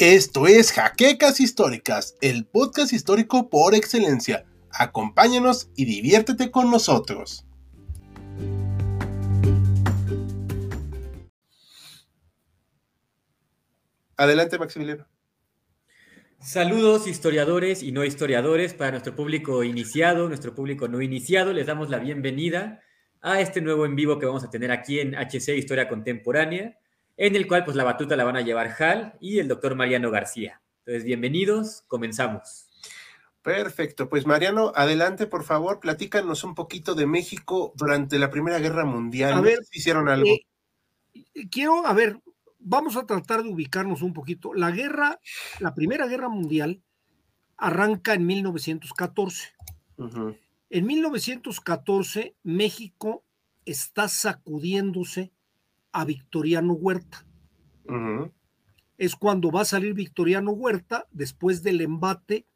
Esto es Jaquecas Históricas, el podcast histórico por excelencia. Acompáñanos y diviértete con nosotros. Adelante, Maximiliano. Saludos historiadores y no historiadores para nuestro público iniciado, nuestro público no iniciado. Les damos la bienvenida a este nuevo en vivo que vamos a tener aquí en HC Historia Contemporánea en el cual pues la batuta la van a llevar Hal y el doctor Mariano García. Entonces, bienvenidos, comenzamos. Perfecto, pues Mariano, adelante por favor, platícanos un poquito de México durante la Primera Guerra Mundial. A ver, hicieron algo. Eh, quiero, a ver, vamos a tratar de ubicarnos un poquito. La guerra, la Primera Guerra Mundial arranca en 1914. En 1914, México está sacudiéndose a Victoriano Huerta. Es cuando va a salir Victoriano Huerta después del embate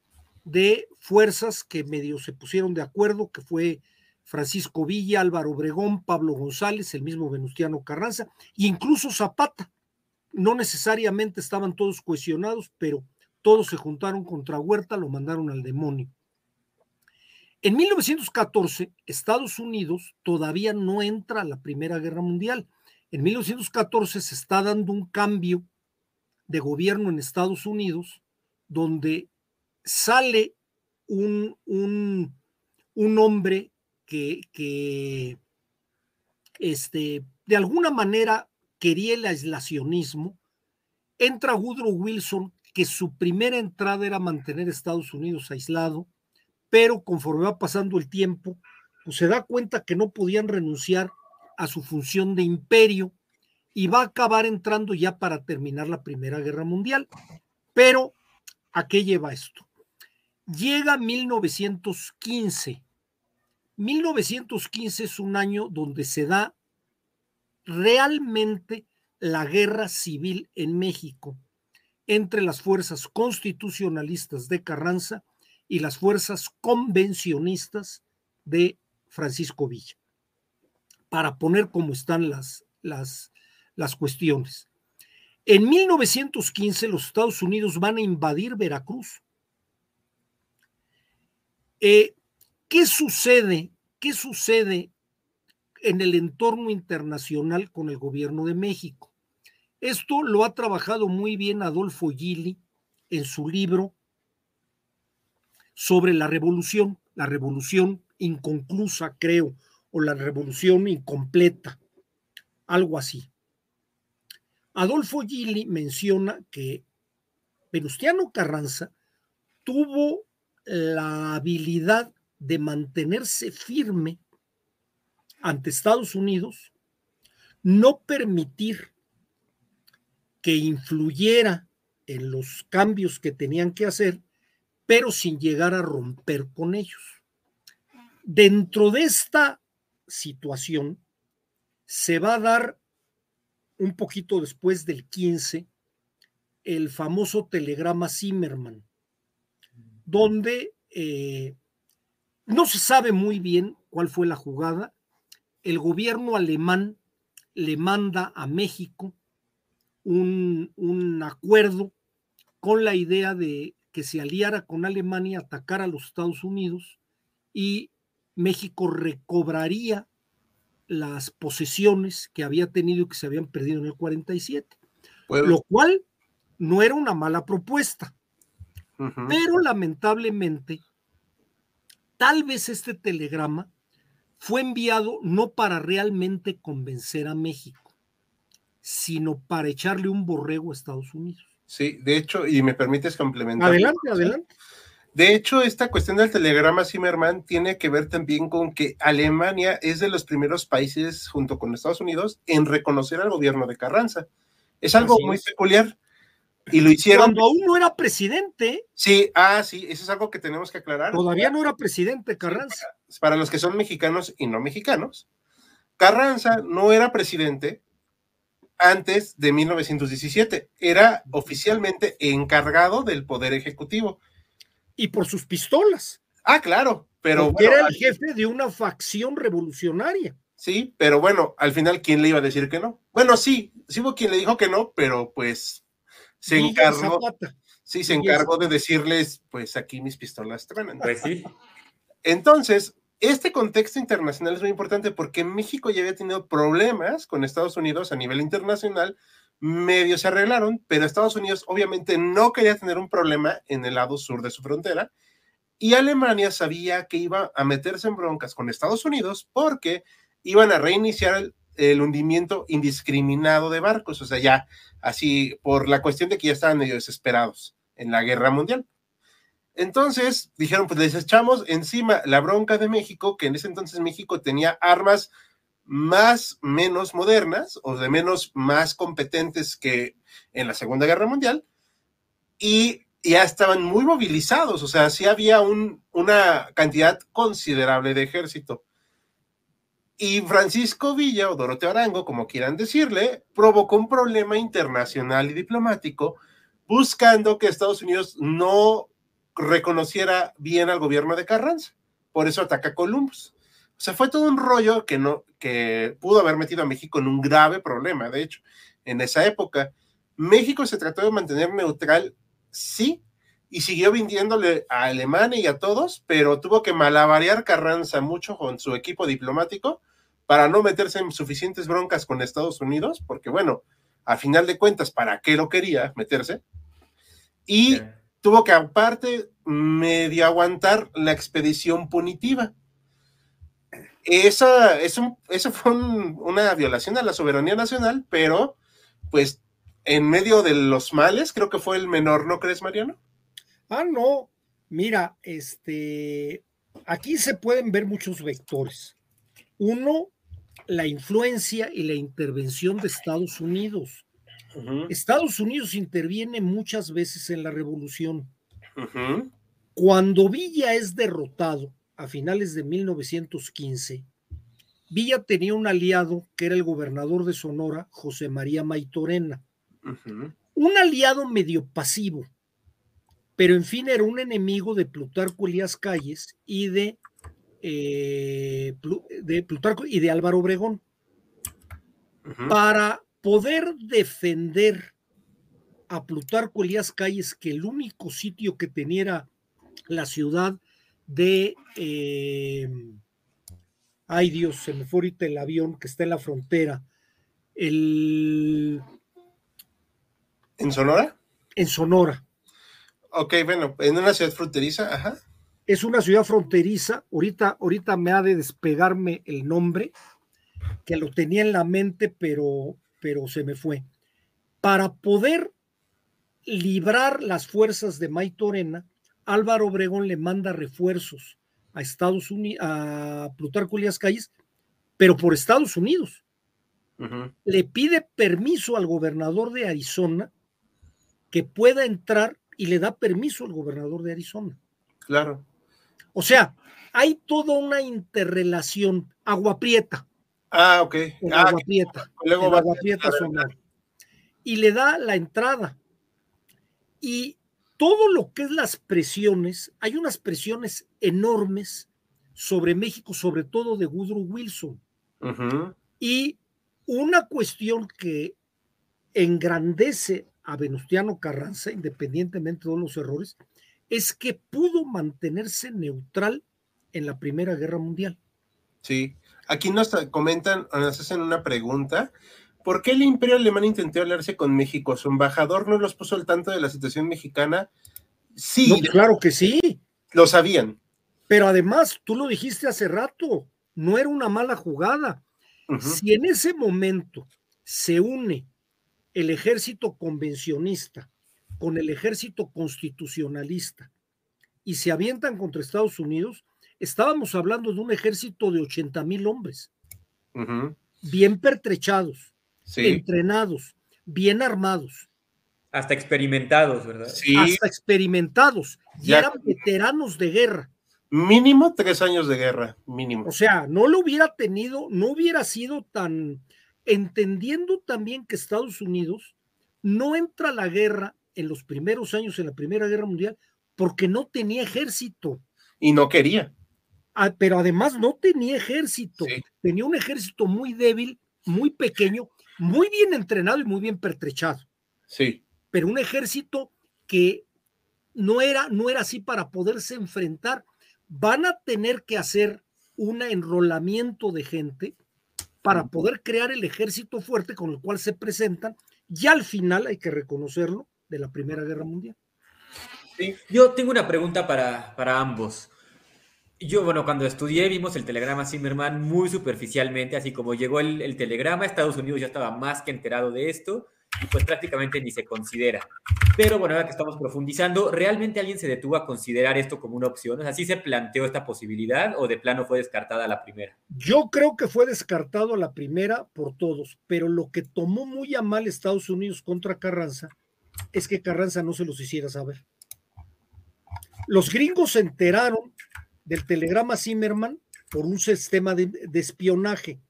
de fuerzas que medio se pusieron de acuerdo, que fue Francisco Villa, Álvaro Obregón, Pablo González, el mismo Venustiano Carranza, e incluso Zapata. No necesariamente estaban todos cohesionados, pero todos se juntaron contra Huerta, lo mandaron al demonio. En 1914, Estados Unidos todavía no entra a la Primera Guerra Mundial. En 1914 se está dando un cambio de gobierno en Estados Unidos donde sale un, un, hombre que, este, de alguna manera quería el aislacionismo, entra Woodrow Wilson, que su primera entrada era mantener Estados Unidos aislado, pero conforme va pasando el tiempo, pues se da cuenta que no podían renunciar a su función de imperio y va a acabar entrando ya para terminar la Primera Guerra Mundial. Pero, ¿a qué lleva esto? Llega 1915. 1915 es un año donde se da realmente la guerra civil en México entre las fuerzas constitucionalistas de Carranza y las fuerzas convencionistas de Francisco Villa para poner cómo están las, las, las cuestiones. En 1915 los Estados Unidos van a invadir Veracruz. Eh, ¿Qué sucede? ¿Qué sucede en el entorno internacional con el gobierno de México? Esto lo ha trabajado muy bien Adolfo Gili en su libro sobre la revolución, la revolución inconclusa, creo, o la revolución incompleta, algo así. Adolfo Gili menciona que Venustiano Carranza tuvo la habilidad de mantenerse firme ante Estados Unidos, no permitir que influyera en los cambios que tenían que hacer, pero sin llegar a romper con ellos. Dentro de esta situación se va a dar un poquito después del 15 el famoso telegrama Zimmerman, donde eh, no se sabe muy bien cuál fue la jugada. El gobierno alemán le manda a México un, un acuerdo con la idea de que se aliara con Alemania, atacar a los Estados Unidos y México recobraría las posesiones que había tenido y que se habían perdido en el 47, lo cual no era una mala propuesta. Pero lamentablemente, tal vez este telegrama fue enviado no para realmente convencer a México, sino para echarle un borrego a Estados Unidos. Sí, de hecho, y me permites complementar. Adelante, adelante. De hecho, esta cuestión del telegrama Zimmerman tiene que ver también con que Alemania es de los primeros países, junto con Estados Unidos, en reconocer al gobierno de Carranza. Es algo muy peculiar. Y lo hicieron. Cuando aún no era presidente. Sí, ah, sí, eso es algo que tenemos que aclarar. Todavía no era presidente Carranza. para, los que son mexicanos y no mexicanos, Carranza no era presidente antes de 1917. Era oficialmente encargado del Poder Ejecutivo y por sus pistolas. Ah, claro, pero era el jefe de una facción revolucionaria. Sí, pero bueno, al final, ¿quién le iba a decir que no? Bueno, sí, sí hubo quien le dijo que no, pero pues se encargó, sí, se encargó de decirles, pues aquí mis pistolas truenan. Pues sí. Entonces, este contexto internacional es muy importante porque México ya había tenido problemas con Estados Unidos a nivel internacional, medio se arreglaron, pero Estados Unidos obviamente no quería tener un problema en el lado sur de su frontera y Alemania sabía que iba a meterse en broncas con Estados Unidos porque iban a reiniciar el, el hundimiento indiscriminado de barcos, o sea, ya así por la cuestión de que ya estaban medio desesperados en la guerra mundial. Entonces dijeron, pues les echamos encima la bronca de México, que en ese entonces México tenía armas más menos modernas o de menos más competentes que en la Segunda Guerra Mundial y ya estaban muy movilizados, o sea, sí había un, una cantidad considerable de ejército. Y Francisco Villa o Doroteo Arango, como quieran decirle, provocó un problema internacional y diplomático buscando que Estados Unidos no reconociera bien al gobierno de Carranza. Por eso ataca a Columbus. O sea, fue todo un rollo que, no, que pudo haber metido a México en un grave problema, de hecho, en esa época. México se trató de mantener neutral, sí, y siguió vendiéndole a Alemania y a todos, pero tuvo que malabarear Carranza mucho con su equipo diplomático para no meterse en suficientes broncas con Estados Unidos, porque bueno, a final de cuentas, ¿para qué lo quería meterse? Y tuvo que aparte medio aguantar la expedición punitiva. Esa, eso, eso fue una violación a la soberanía nacional, pero pues en medio de los males, creo que fue el menor, ¿no crees, Mariano? Ah, no. Mira, este, aquí se pueden ver muchos vectores. Uno, la influencia y la intervención de Estados Unidos. Estados Unidos interviene muchas veces en la revolución. Cuando Villa es derrotado a finales de 1915, Villa tenía un aliado que era el gobernador de Sonora, José María Maitorena. Un aliado medio pasivo, pero en fin era un enemigo de Plutarco Elías Calles y de, eh, de Plutarco y de Álvaro Obregón. Para poder defender a Plutarco Elías Calles, que el único sitio que tenía la ciudad de... Eh, ay Dios, se me fue ahorita el avión que está en la frontera. El... ¿En Sonora? En Sonora. Ok, bueno, en una ciudad fronteriza, ajá. Es una ciudad fronteriza. Ahorita, ahorita me ha de despegarme el nombre, que lo tenía en la mente, pero, pero se me fue. Para poder librar las fuerzas de Maitorena, Álvaro Obregón le manda refuerzos a Estados Unidos, a Plutarco Elías Calles, pero por Estados Unidos. Le pide permiso al gobernador de Arizona que pueda entrar y le da permiso al gobernador de Arizona. Claro. O sea, hay toda una interrelación. Agua Prieta. Ah, ok. Ah, Agua Prieta. Agua Prieta Y le da la entrada. Y todo lo que es las presiones, hay unas presiones enormes sobre México, sobre todo de Woodrow Wilson. Y una cuestión que engrandece a Venustiano Carranza, independientemente de todos los errores, es que pudo mantenerse neutral en la Primera Guerra Mundial. Sí, aquí nos comentan, nos hacen una pregunta. ¿Por qué el Imperio Alemán intentó hablarse con México? ¿Su embajador no los puso al tanto de la situación mexicana? Sí. claro que sí. Lo sabían. Pero además, tú lo dijiste hace rato, no era una mala jugada. Si en ese momento se une el ejército convencionista con el ejército constitucionalista y se avientan contra Estados Unidos, estábamos hablando de un ejército de 80 mil hombres, bien pertrechados, entrenados, bien armados. Hasta experimentados, ¿verdad? Sí. Hasta experimentados. Y eran veteranos de guerra. Mínimo tres años de guerra, mínimo. O sea, no lo hubiera tenido, no hubiera sido tan, entendiendo también que Estados Unidos no entra a la guerra en los primeros años, en la Primera Guerra Mundial, porque no tenía ejército. Y no quería. Ah, pero además no tenía ejército. Tenía un ejército muy débil, muy pequeño, muy bien entrenado y muy bien pertrechado. Sí. pero un ejército que no era, no era así para poderse enfrentar. Van a tener que hacer un enrolamiento de gente para poder crear el ejército fuerte con el cual se presentan, y al final hay que reconocerlo, de la Primera Guerra Mundial. Yo tengo una pregunta para, para ambos. Yo, bueno, cuando estudié vimos el telegrama Zimmerman muy superficialmente, así como llegó el, el, telegrama, Estados Unidos ya estaba más que enterado de esto y pues prácticamente ni se considera. Pero bueno, ahora que estamos profundizando, ¿realmente alguien se detuvo a considerar esto como una opción? O sea, ¿sí se planteó esta posibilidad o de plano fue descartada la primera? Yo creo que fue descartado la primera por todos, pero lo que tomó muy a mal Estados Unidos contra Carranza es que Carranza no se los hiciera saber. Los gringos se enteraron del telegrama Zimmerman por un sistema de, de, espionaje.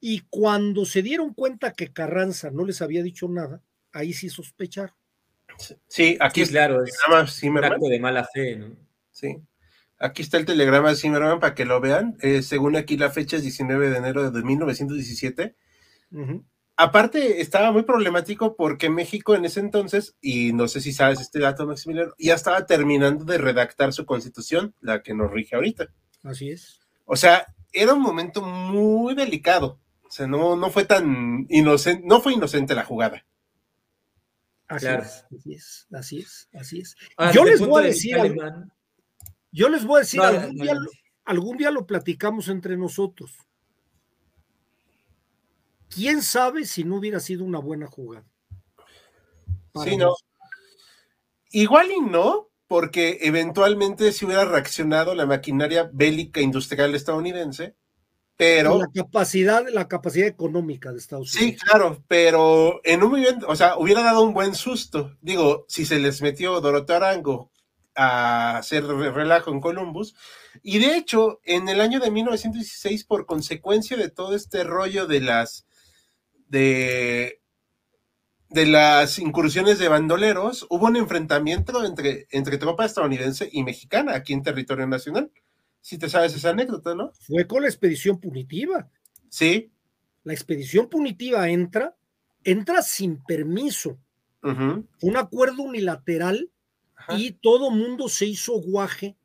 Y cuando se dieron cuenta que Carranza no les había dicho nada, ahí sí sospecharon. Sí, aquí sí, claro, es un acto de mala fe, ¿no? Sí. Aquí está el telegrama de Zimmerman para que lo vean. Eh, según aquí la fecha es 19 de enero de 1917. Uh -huh. Aparte, estaba muy problemático porque México en ese entonces, y no sé si sabes este dato, Maximiliano, ya estaba terminando de redactar su constitución, la que nos rige ahorita. Así es. O sea, era un momento muy delicado. O sea, no, no fue tan inocente, no fue inocente la jugada. Así, claro. es, así es, así es, así es. Ah, yo, les voy a decir, algo, yo les voy a decir, no, algún, no, día, algún día lo platicamos entre nosotros. ¿Quién sabe si no hubiera sido una buena jugada? Sí, no. Igual y no, porque eventualmente se hubiera reaccionado la maquinaria bélica industrial estadounidense, pero... La capacidad, la capacidad económica de Estados Sí, Unidos. claro, pero en un momento, o sea, hubiera dado un buen susto. Digo, si se les metió Doroteo Arango a hacer relajo en Columbus, y de hecho, en el año de 1916, por consecuencia de todo este rollo de las de, de las incursiones de bandoleros, hubo un enfrentamiento entre, entre tropa estadounidense y mexicana aquí en territorio nacional. Si te sabes esa anécdota, ¿no? Fue con la expedición punitiva. Sí. La expedición punitiva entra, entra sin permiso. Uh -huh. Un acuerdo unilateral Ajá. y todo mundo se hizo guaje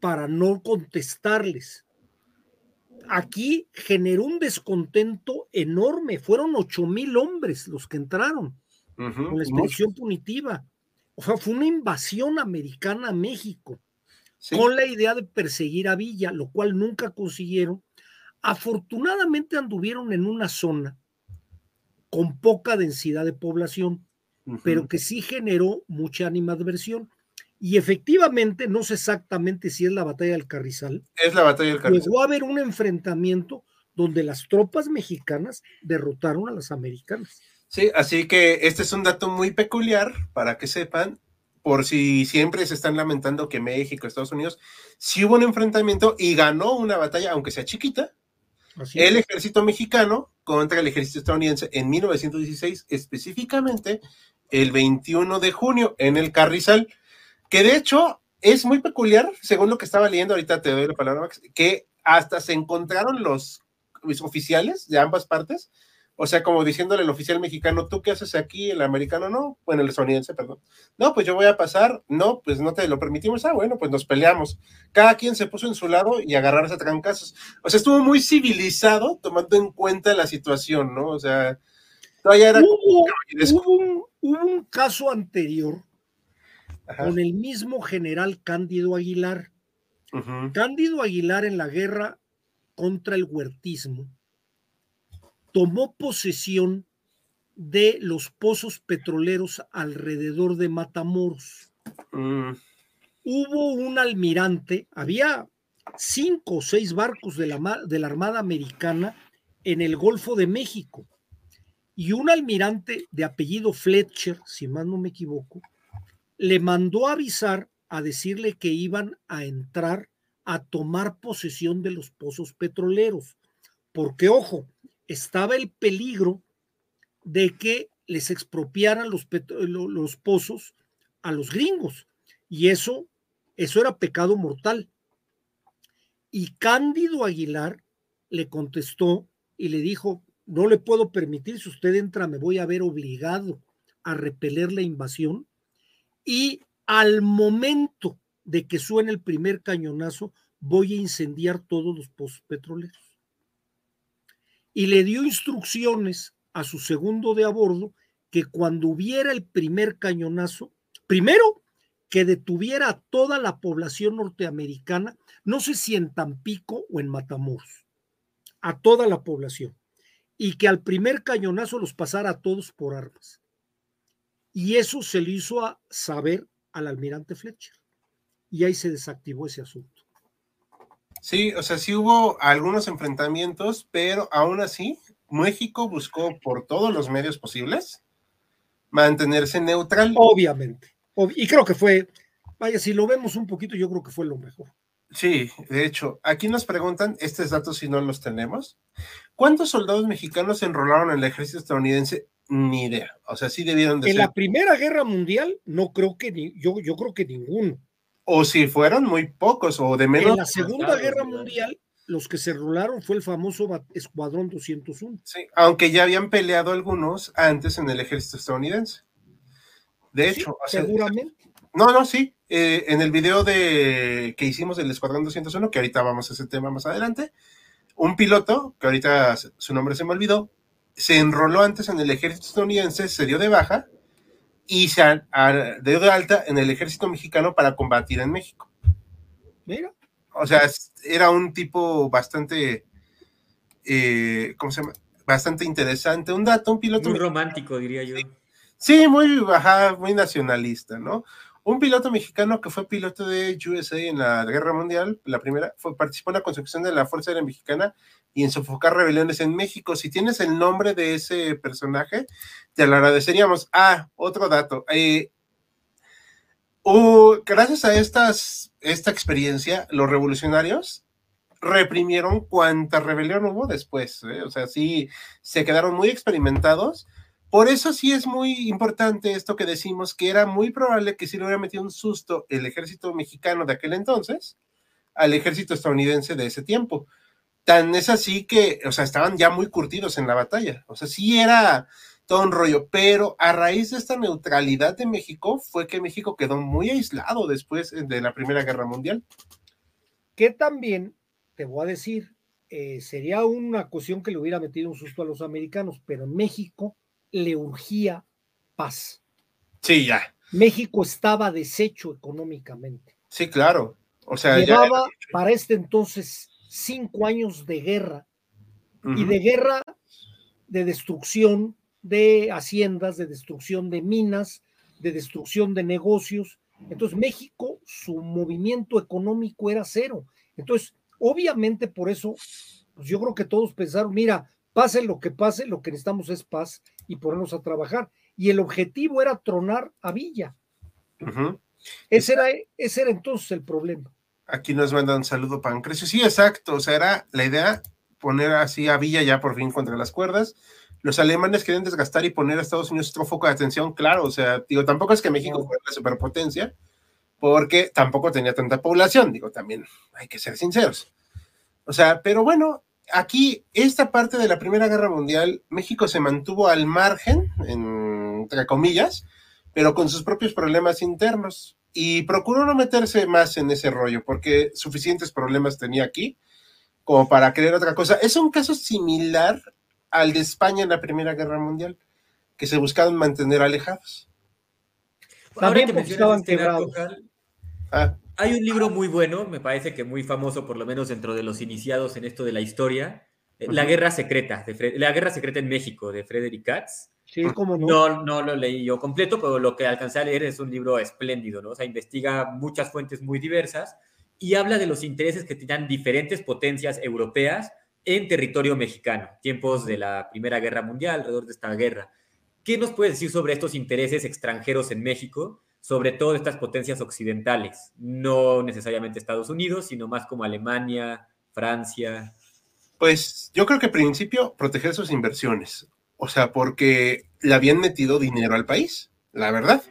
para no contestarles aquí generó un descontento enorme. Fueron ocho mil hombres los que entraron uh -huh. con la expedición punitiva. O sea, fue una invasión americana a México sí. con la idea de perseguir a Villa, lo cual nunca consiguieron. Afortunadamente anduvieron en una zona con poca densidad de población, uh -huh. pero que sí generó mucha animadversión. Y efectivamente, no sé exactamente si es la batalla del Carrizal. Es la batalla del Carrizal. Llegó a haber un enfrentamiento donde las tropas mexicanas derrotaron a las americanas. Sí, así que este es un dato muy peculiar para que sepan, por si siempre se están lamentando que México, Estados Unidos, sí hubo un enfrentamiento y ganó una batalla, aunque sea chiquita, así el es. ejército mexicano contra el ejército estadounidense en 1916, específicamente el 21 de junio en el Carrizal que de hecho es muy peculiar, según lo que estaba leyendo, ahorita te doy la palabra, Max, que hasta se encontraron los, los oficiales de ambas partes, o sea, como diciéndole al oficial mexicano, ¿tú qué haces aquí? El americano no, bueno, el estadounidense, perdón. No, pues yo voy a pasar, no, pues no te lo permitimos, ah, bueno, pues nos peleamos. Cada quien se puso en su lado y agarrarse a trancazos. O sea, estuvo muy civilizado tomando en cuenta la situación, ¿no? O sea, todavía era... Hubo, hubo, un, hubo un caso anterior Ajá. con el mismo general Cándido Aguilar. Uh -huh. Cándido Aguilar en la guerra contra el huertismo tomó posesión de los pozos petroleros alrededor de Matamoros. Uh. Hubo un almirante, había cinco o seis barcos de la, de la Armada Americana en el Golfo de México y un almirante de apellido Fletcher, si más no me equivoco, le mandó avisar a decirle que iban a entrar a tomar posesión de los pozos petroleros, porque ojo, estaba el peligro de que les expropiaran los, los pozos a los gringos, y eso, eso era pecado mortal. Y Cándido Aguilar le contestó y le dijo, no le puedo permitir, si usted entra me voy a ver obligado a repeler la invasión y al momento de que suene el primer cañonazo, voy a incendiar todos los pozos petroleros. Y le dio instrucciones a su segundo de a bordo que cuando hubiera el primer cañonazo, primero que detuviera a toda la población norteamericana, no sé si en Tampico o en Matamoros, a toda la población, y que al primer cañonazo los pasara a todos por armas. Y eso se le hizo a saber al almirante Fletcher. Y ahí se desactivó ese asunto. Sí, o sea, sí hubo algunos enfrentamientos, pero aún así México buscó por todos los medios posibles mantenerse neutral. Obviamente. y creo que fue, vaya, si lo vemos un poquito, yo creo que fue lo mejor. Sí, de hecho, aquí nos preguntan, estos datos si no los tenemos, ¿cuántos soldados mexicanos se enrolaron en el ejército estadounidense? Ni idea. O sea, sí debieron de en la Primera Guerra Mundial, no creo que ni, yo, yo creo que ninguno. O si fueron muy pocos, o de menos. En la Segunda Guerra Mundial, los que se enrolaron fue el famoso Escuadrón 201. Sí, aunque ya habían peleado algunos antes en el ejército estadounidense. De hecho, seguramente. no, no, sí. Eh, en el video de que hicimos del Escuadrón 201, que ahorita vamos a ese tema más adelante, un piloto, que ahorita su nombre se me olvidó, se enroló antes en el ejército estadounidense, se dio de baja y se dio de alta en el ejército mexicano para combatir en México. Mira. O sea, era un tipo bastante, eh, ¿cómo se llama? Bastante interesante. Un dato, un piloto. Muy romántico, diría yo. Sí, muy baja, muy nacionalista, ¿no? Un piloto mexicano que fue piloto de USA en la Guerra Mundial, la primera, fue, participó en la construcción de la Fuerza Aérea Mexicana y en sofocar rebeliones en México. Si tienes el nombre de ese personaje, te lo agradeceríamos. Ah, otro dato. Eh, gracias a esta experiencia, los revolucionarios reprimieron cuanta rebelión hubo después. ¿eh? O sea, sí, se quedaron muy experimentados por eso sí es muy importante esto que decimos, que era muy probable que si le hubiera metido un susto el ejército mexicano de aquel entonces al ejército estadounidense de ese tiempo. Tan es así que, o sea, estaban ya muy curtidos en la batalla. O sea, sí era todo un rollo, pero a raíz de esta neutralidad de México fue que México quedó muy aislado después de la Primera Guerra Mundial. Que también, te voy a decir, eh, sería una cuestión que le hubiera metido un susto a los americanos, pero México le urgía paz. Sí, ya. México estaba deshecho económicamente. Sí, claro. O sea, llevaba para este entonces cinco años de guerra y de guerra de destrucción de haciendas, de destrucción de minas, de destrucción de negocios. Entonces México, su movimiento económico era cero. Entonces, obviamente por eso, pues yo creo que todos pensaron, mira, pase lo que pase, lo que necesitamos es paz y ponernos a trabajar. Y el objetivo era tronar a Villa. ese, era, ese era entonces el problema. Aquí nos mandan un saludo Pancrecio. Sí, exacto. O sea, era la idea poner así a Villa ya por fin contra las cuerdas. Los alemanes querían desgastar y poner a Estados Unidos otro foco de atención, claro. O sea, digo, tampoco es que México fuera la superpotencia, porque tampoco tenía tanta población. Digo, también hay que ser sinceros. O sea, pero bueno, aquí, esta parte de la Primera Guerra Mundial, México se mantuvo al margen, entre comillas, pero con sus propios problemas internos. Y procuró no meterse más en ese rollo, porque suficientes problemas tenía aquí como para creer otra cosa. Es un caso similar al de España en la Primera Guerra Mundial, que se buscaban mantener alejados. Ahora que mencionas este ah. Hay un libro muy bueno, me parece que muy famoso, por lo menos dentro de los iniciados en esto de la historia, eh, La Guerra Secreta, de La Guerra Secreta en México, de Frederick Katz. Sí, como no. no. No lo leí yo completo, pero lo que alcancé a leer es un libro espléndido, ¿no? O sea, investiga muchas fuentes muy diversas y habla de los intereses que tenían diferentes potencias europeas en territorio mexicano, tiempos de la Primera Guerra Mundial, alrededor de esta guerra. ¿Qué nos puede decir sobre estos intereses extranjeros en México? Sobre todo estas potencias occidentales, no necesariamente Estados Unidos, sino más como Alemania, Francia. Pues yo creo que al principio proteger sus inversiones, o sea, porque le habían metido dinero al país, la verdad.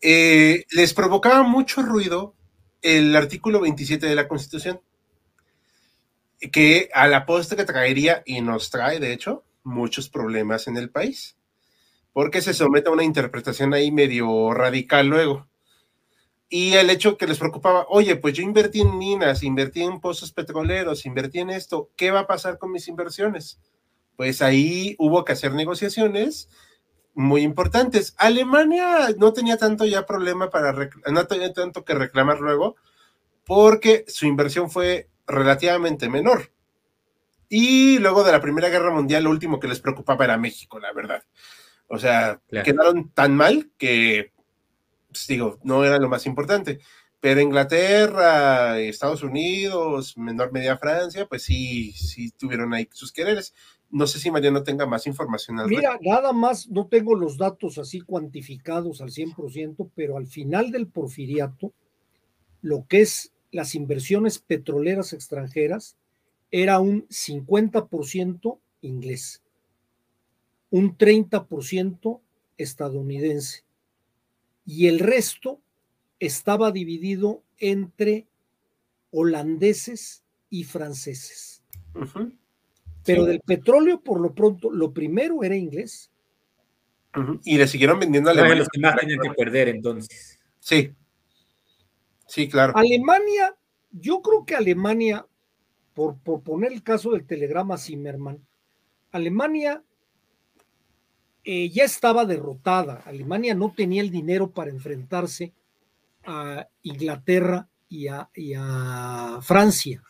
Eh, les provocaba mucho ruido el artículo 27 de la Constitución, que a la postre traería, y nos trae de hecho, muchos problemas en el país. Porque se somete a una interpretación ahí medio radical luego. Y el hecho que les preocupaba, oye, pues yo invertí en minas, invertí en pozos petroleros, invertí en esto, ¿qué va a pasar con mis inversiones? Pues ahí hubo que hacer negociaciones muy importantes. Alemania no tenía tanto ya problema para, no tenía tanto que reclamar luego, porque su inversión fue relativamente menor. Y luego de la Primera Guerra Mundial, lo último que les preocupaba era México, la verdad. O sea, quedaron tan mal que, pues, digo, no era lo más importante. Pero Inglaterra, Estados Unidos, menor media Francia, pues sí, sí tuvieron ahí sus quereres. No sé si Mariano tenga más información. Al Mira, nada más, no tengo los datos así cuantificados al 100%, pero al final del porfiriato, lo que es las inversiones petroleras extranjeras era un 50% inglés, un 30% estadounidense y el resto estaba dividido entre holandeses y franceses. Pero del petróleo, por lo pronto, lo primero era inglés. Y le siguieron vendiendo a Alemania. los que más tenían que perder entonces. Sí. Sí, claro. Alemania, yo creo que Alemania, por, por poner el caso del telegrama Zimmerman, Alemania eh, ya estaba derrotada. Alemania no tenía el dinero para enfrentarse a Inglaterra y a Francia.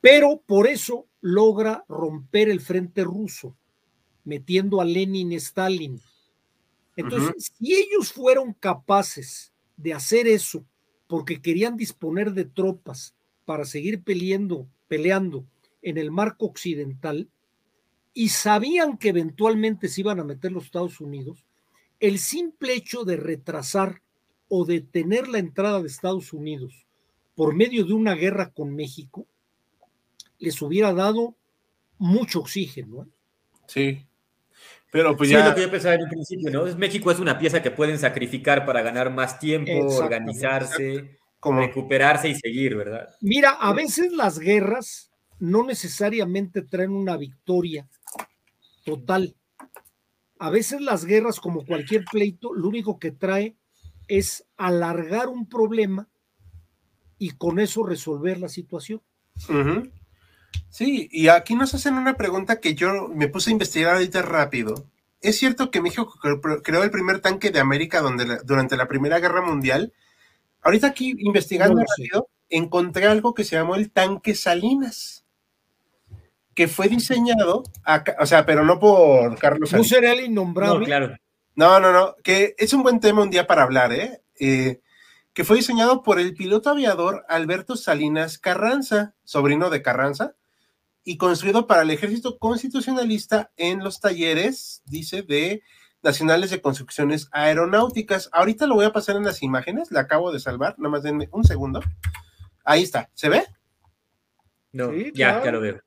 Pero por eso logra romper el frente ruso, metiendo a Lenin y Stalin. Entonces, si ellos fueron capaces de hacer eso porque querían disponer de tropas para seguir peleando, peleando en el marco occidental y sabían que eventualmente se iban a meter los Estados Unidos, el simple hecho de retrasar o detener la entrada de Estados Unidos por medio de una guerra con México les hubiera dado mucho oxígeno. ¿eh? Sí. Pero pues ya. Sí, lo que yo pensaba en un principio, ¿no? México es una pieza que pueden sacrificar para ganar más tiempo, organizarse, recuperarse y seguir, ¿verdad? Mira, a veces las guerras no necesariamente traen una victoria total. A veces las guerras, como cualquier pleito, lo único que trae es alargar un problema y con eso resolver la situación. Sí, y aquí nos hacen una pregunta que yo me puse a investigar ahorita rápido. ¿Es cierto que México creó el primer tanque de América donde durante la Primera Guerra Mundial? Ahorita aquí investigando rápido, encontré algo que se llamó el tanque Salinas, que fue diseñado, o sea, pero no por Carlos Salinas. ¿No será el innombrable? No, claro. No, no, no, que es un buen tema un día para hablar, ¿eh? eh que fue diseñado por el piloto aviador Alberto Salinas Carranza, sobrino de Carranza, y construido para el ejército constitucionalista en los talleres, dice, de nacionales de construcciones aeronáuticas. Ahorita lo voy a pasar en las imágenes, la acabo de salvar, nada más denme un segundo. Ahí está, ¿se ve? No, ya, ya lo veo.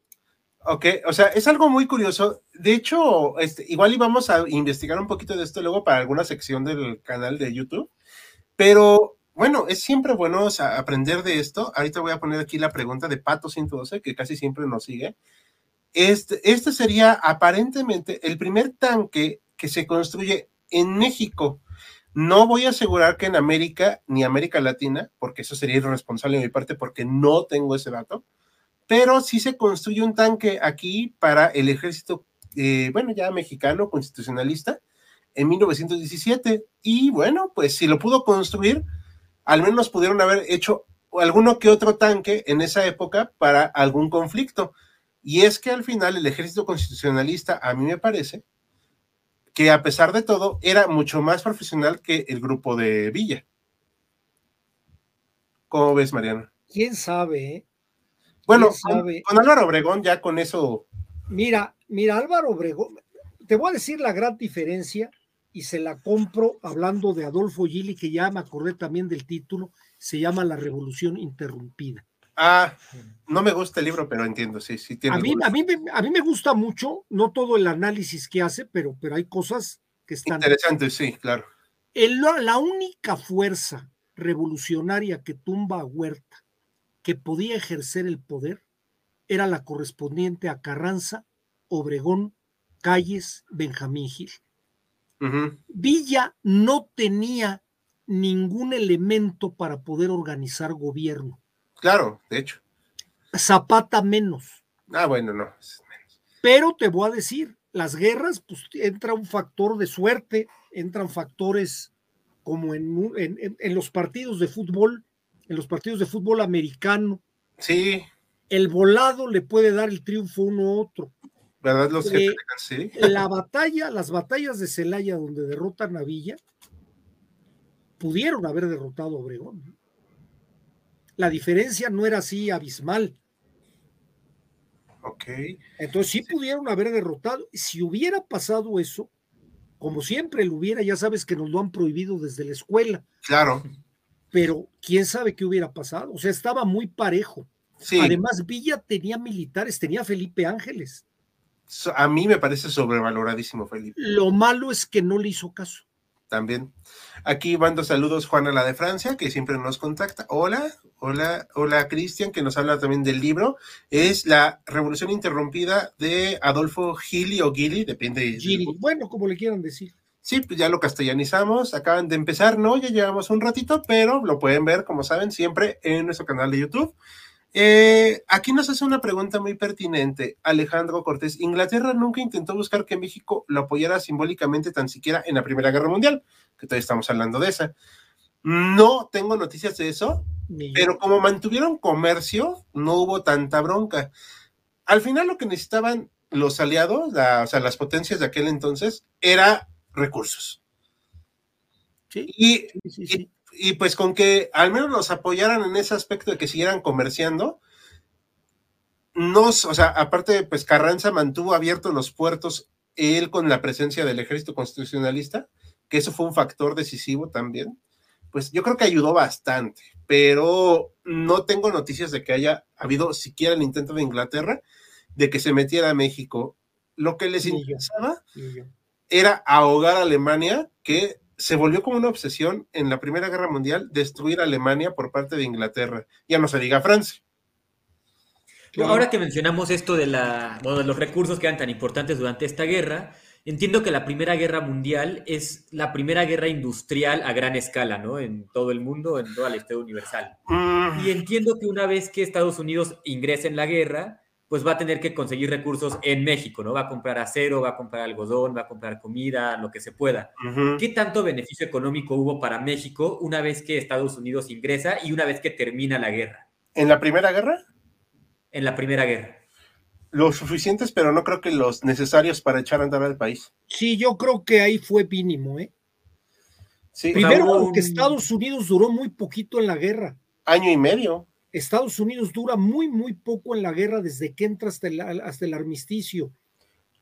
Ok, o sea, es algo muy curioso. De hecho, este, igual íbamos a investigar un poquito de esto luego para alguna sección del canal de YouTube, pero bueno, es siempre bueno aprender de esto. Ahorita voy a poner aquí la pregunta de Pato 112, que casi siempre nos sigue. Este, este sería aparentemente el primer tanque que se construye en México. No voy a asegurar que en América ni América Latina, porque eso sería irresponsable de mi parte porque no tengo ese dato, pero sí se construye un tanque aquí para el ejército, eh, bueno, ya mexicano, constitucionalista, en 1917. Y bueno, pues si lo pudo construir, al menos pudieron haber hecho alguno que otro tanque en esa época para algún conflicto. Y es que al final el ejército constitucionalista, a mí me parece, que a pesar de todo, era mucho más profesional que el grupo de Villa. ¿Cómo ves, Mariana? ¿Quién sabe? Bueno, Con, Álvaro Obregón ya con eso. Mira, mira, Álvaro Obregón, te voy a decir la gran diferencia y se la compro hablando de Adolfo Gili, que ya me acordé también del título, se llama La Revolución Interrumpida. Ah, no me gusta el libro, pero entiendo, sí, sí tiene. A mí, a mí, a mí me gusta mucho, no todo el análisis que hace, pero, pero hay cosas que están. Interesantes, sí, claro. El, la única fuerza revolucionaria que tumba a Huerta, que podía ejercer el poder, era la correspondiente a Carranza, Obregón, Calles, Benjamín Gil Villa no tenía ningún elemento para poder organizar gobierno. Claro, de hecho. Zapata menos. Ah, bueno, no. Pero te voy a decir, las guerras, pues entra un factor de suerte, entran factores como en, en, los partidos de fútbol, en los partidos de fútbol americano. Sí. El volado le puede dar el triunfo uno u otro. ¿Verdad? Los eh, sí. La batalla, las batallas de Celaya donde derrotan a Villa, pudieron haber derrotado a Obregón. La diferencia no era así abismal. Ok. Entonces sí, pudieron haber derrotado. Si hubiera pasado eso, como siempre lo hubiera, ya sabes que nos lo han prohibido desde la escuela. Claro. Pero quién sabe qué hubiera pasado. O sea, estaba muy parejo. Sí. Además, Villa tenía militares, tenía Felipe Ángeles. A mí me parece sobrevaloradísimo, Felipe. Lo malo es que no le hizo caso. También. Aquí mando saludos Juana la de Francia, que siempre nos contacta. Hola, hola, hola Cristian, que nos habla también del libro. Es La Revolución Interrumpida de Adolfo Gili o Gili, depende. Gili, bueno, como le quieran decir. Sí, pues ya lo castellanizamos, acaban de empezar, ¿no? Ya llevamos un ratito, pero lo pueden ver, como saben, siempre en nuestro canal de YouTube. Eh, aquí nos hace una pregunta muy pertinente, Alejandro Cortés. Inglaterra nunca intentó buscar que México lo apoyara simbólicamente tan siquiera en la Primera Guerra Mundial, que todavía estamos hablando de esa. No tengo noticias de eso, pero como mantuvieron comercio, no hubo tanta bronca. Al final lo que necesitaban los aliados, o sea, las potencias de aquel entonces, era recursos. Sí, y, sí, sí, y pues con que al menos los apoyaran en ese aspecto de que siguieran comerciando, nos, o sea, aparte, pues Carranza mantuvo abiertos los puertos, él con la presencia del ejército constitucionalista, que eso fue un factor decisivo también, pues yo creo que ayudó bastante, pero no tengo noticias de que haya habido siquiera el intento de Inglaterra de que se metiera a México. Lo que les interesaba era ahogar a Alemania, que se volvió como una obsesión en la Primera Guerra Mundial destruir Alemania por parte de Inglaterra. Ya no se diga Francia. Ahora que mencionamos esto de, la, de los recursos que eran tan importantes durante esta guerra, entiendo que la Primera Guerra Mundial es la primera guerra industrial a gran escala, ¿no? En todo el mundo, en toda la historia universal. Mm. Y entiendo que una vez que Estados Unidos ingresa en la guerra, pues va a tener que conseguir recursos en México, ¿no? Va a comprar acero, va a comprar algodón, va a comprar comida, lo que se pueda. ¿Qué tanto beneficio económico hubo para México una vez que Estados Unidos ingresa y una vez que termina la guerra? ¿En la Primera Guerra? En la Primera Guerra. Los suficientes, pero no creo que los necesarios para echar a andar al país. Sí, yo creo que ahí fue mínimo, ¿eh? Sí, Primero, porque Estados Unidos duró muy poquito en la guerra. Año y medio. Estados Unidos dura muy, muy poco en la guerra desde que entra hasta el, hasta el armisticio.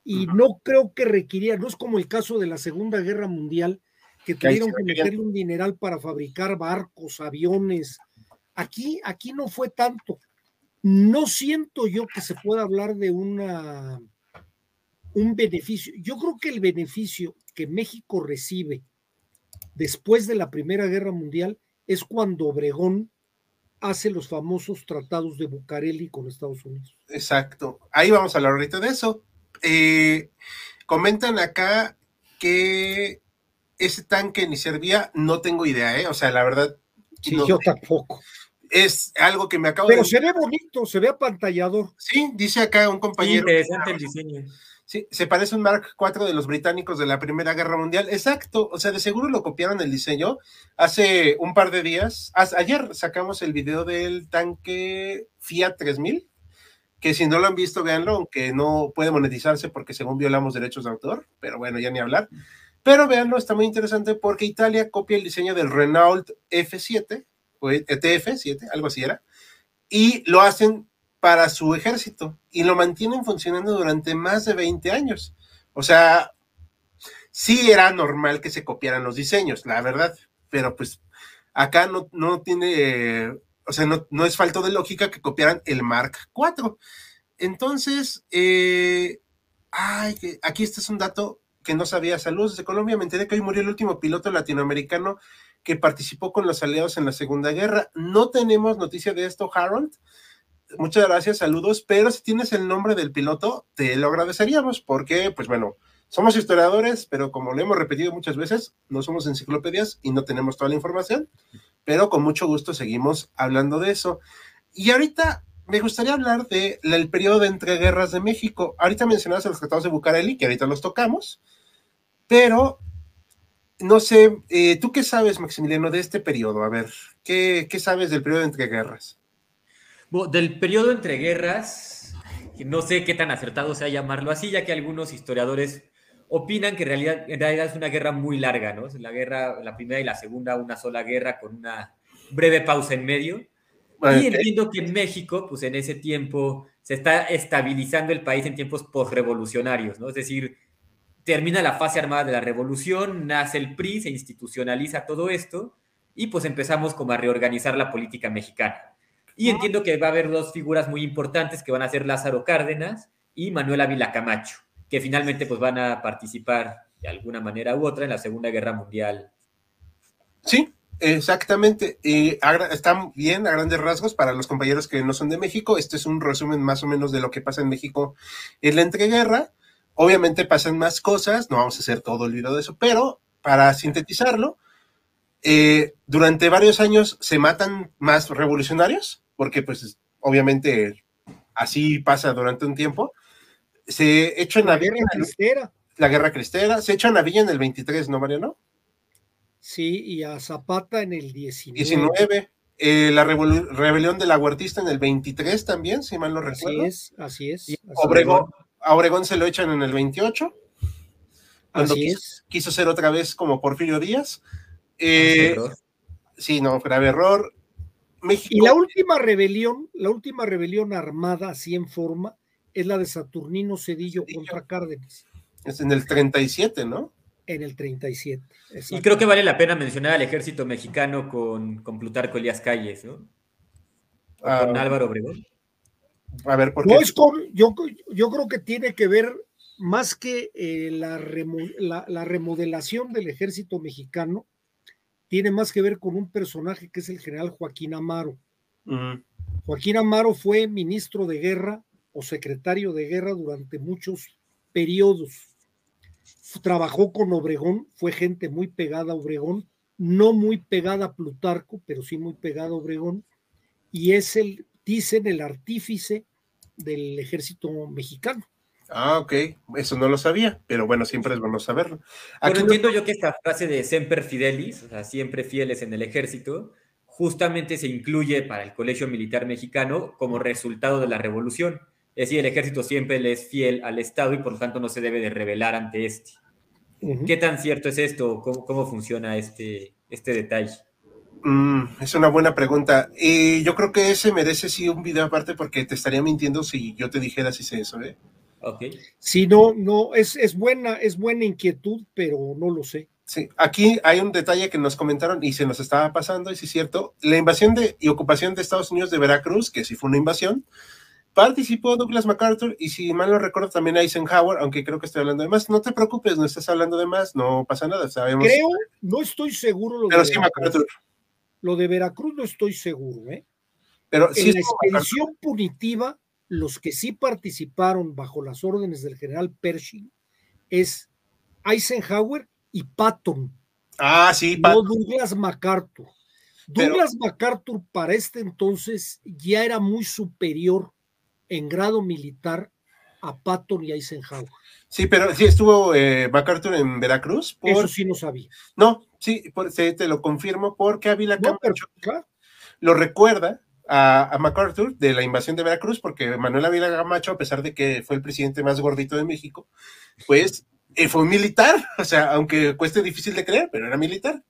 Y no creo que requiriera, no es como el caso de la Segunda Guerra Mundial, que tuvieron que meterle un dineral para fabricar barcos, aviones. Aquí, aquí no fue tanto. No siento yo que se pueda hablar de una un beneficio. Yo creo que el beneficio que México recibe después de la Primera Guerra Mundial es cuando Obregón hace los famosos tratados de Bucareli con Estados Unidos. Exacto. Ahí vamos a hablar ahorita de eso. Eh, comentan acá que ese tanque ni servía, no tengo idea, ¿eh? O sea, la verdad. Sí, yo tampoco. Es algo que me acabo de. Pero se ve bonito, se ve apantallador. Sí, dice acá un compañero. interesante el diseño. Sí, se parece un Mark IV de los británicos de la Primera Guerra Mundial. Exacto, o sea, de seguro lo copiaron el diseño. Hace un par de días, ayer sacamos el video del tanque Fiat 3000, que si no lo han visto, véanlo, aunque no puede monetizarse porque según violamos derechos de autor, pero bueno, ya ni hablar. Pero véanlo, está muy interesante porque Italia copia el diseño del Renault F7, o ETF7, algo así era, y lo hacen para su ejército y lo mantienen funcionando durante más de 20 años. O sea, sí era normal que se copiaran los diseños, la verdad, pero pues acá no, no tiene, o sea, no, no, es falta de lógica que copiaran el Mark IV. Entonces, eh, ay, aquí este es un dato que no sabía. Saludos de Colombia, me enteré que hoy murió el último piloto latinoamericano que participó con los aliados en la Segunda Guerra. No tenemos noticia de esto, Harold muchas gracias, saludos, pero si tienes el nombre del piloto, te lo agradeceríamos porque, pues bueno, Somos historiadores, pero como lo hemos repetido muchas veces, no somos enciclopedias y no tenemos toda la información, pero con mucho gusto seguimos hablando de eso. Y ahorita me gustaría hablar del periodo de entreguerras de México. Ahorita mencionabas los tratados de Bucareli, que ahorita los tocamos, pero no sé, eh, ¿tú qué sabes, Maximiliano, de este periodo? A ver, ¿qué, qué sabes del periodo de entreguerras? Bueno, del periodo entre guerras, no sé qué tan acertado sea llamarlo así, ya que algunos historiadores opinan que en realidad, en realidad es una guerra muy larga, ¿no? La guerra, la primera y la segunda, una sola guerra con una breve pausa en medio. y entiendo que en México, pues en ese tiempo, se está estabilizando el país en tiempos postrevolucionarios, ¿no? Es decir, termina la fase armada de la revolución, nace el PRI, se institucionaliza todo esto y pues empezamos como a reorganizar la política mexicana. Y entiendo que va a haber dos figuras muy importantes que van a ser Lázaro Cárdenas y Manuel Ávila Camacho, que finalmente pues van a participar de alguna manera u otra en la Segunda Guerra Mundial. Sí, exactamente. y está bien a grandes rasgos para los compañeros que no son de México. Este es un resumen más o menos de lo que pasa en México en la entreguerra. Obviamente pasan más cosas, no vamos a hacer todo el video de eso, pero para sintetizarlo, eh, durante varios años se matan más revolucionarios, porque pues obviamente así pasa durante un tiempo. Se echa en la guerra cristera. La guerra cristera, se echa a Navilla en el 23, ¿no, Mariano? Sí, y a Zapata en el 19. 19. Eh, la rebelión de la Huertista en el 23 también, si mal no recuerdo. Así es, así es. Obregón, a Obregón se lo echan en el 28. Cuando quiso, ser otra vez como Porfirio Díaz. Eh, sí, no, grave error. México. Y la última rebelión, la última rebelión armada así en forma, es la de Saturnino Cedillo, contra Cárdenas. Es en el 37, ¿no? En el 37. Y creo que vale la pena mencionar al ejército mexicano con, con Plutarco Elías Calles, ¿no? Ah, con Álvaro Obregón. A ver, ¿por qué? yo, yo creo que tiene que ver más que eh, la, remodelación del ejército mexicano, tiene más que ver con un personaje que es el general Joaquín Amaro. Joaquín Amaro fue ministro de guerra o secretario de guerra durante muchos periodos. Trabajó con Obregón, fue gente muy pegada a Obregón, no muy pegada a Plutarco, pero sí muy pegada a Obregón, y es el dicen el artífice del ejército mexicano. Ah, ok, eso no lo sabía, pero bueno, siempre es bueno saberlo. Aquí entiendo yo que esta frase de Semper Fidelis, o sea, siempre fieles en el ejército, justamente se incluye para el Colegio Militar Mexicano como resultado de la revolución. Es decir, el ejército siempre le es fiel al Estado y por lo tanto no se debe de rebelar ante este. ¿Qué tan cierto es esto? ¿Cómo, cómo funciona este, este detalle? Mm, es una buena pregunta. Y yo creo que ese merece sí un video aparte porque te estaría mintiendo si yo te dijera si sé eso, ¿eh? Ok. Sí, no, no, es, es buena, es buena inquietud, pero no lo sé. Sí, aquí hay un detalle que nos comentaron y se nos estaba pasando, y sí es cierto. La invasión de, y ocupación de Estados Unidos de Veracruz, que sí fue una invasión, participó Douglas MacArthur y si mal no recuerdo también Eisenhower, aunque creo que estoy hablando de más. No te preocupes, no estás hablando de más, no pasa nada, sabemos. Creo, no estoy seguro. Lo pero sí, MacArthur. Lo de Veracruz no estoy seguro, ¿eh? Pero en la expedición punitiva, los que sí participaron bajo las órdenes del general Pershing es Eisenhower y Patton. Ah, sí, Patton. No Douglas MacArthur. Douglas MacArthur para este entonces ya era muy superior en grado militar a Patton y Eisenhower. Sí, pero sí estuvo eh, MacArthur en Veracruz. Eso sí no sabía. No, sí, te lo confirmo porque Ávila Camacho lo recuerda a, MacArthur de la invasión de Veracruz, porque Manuel Ávila Camacho, a pesar de que fue el presidente más gordito de México, pues eh, fue militar, o sea, aunque cueste difícil de creer, pero era militar.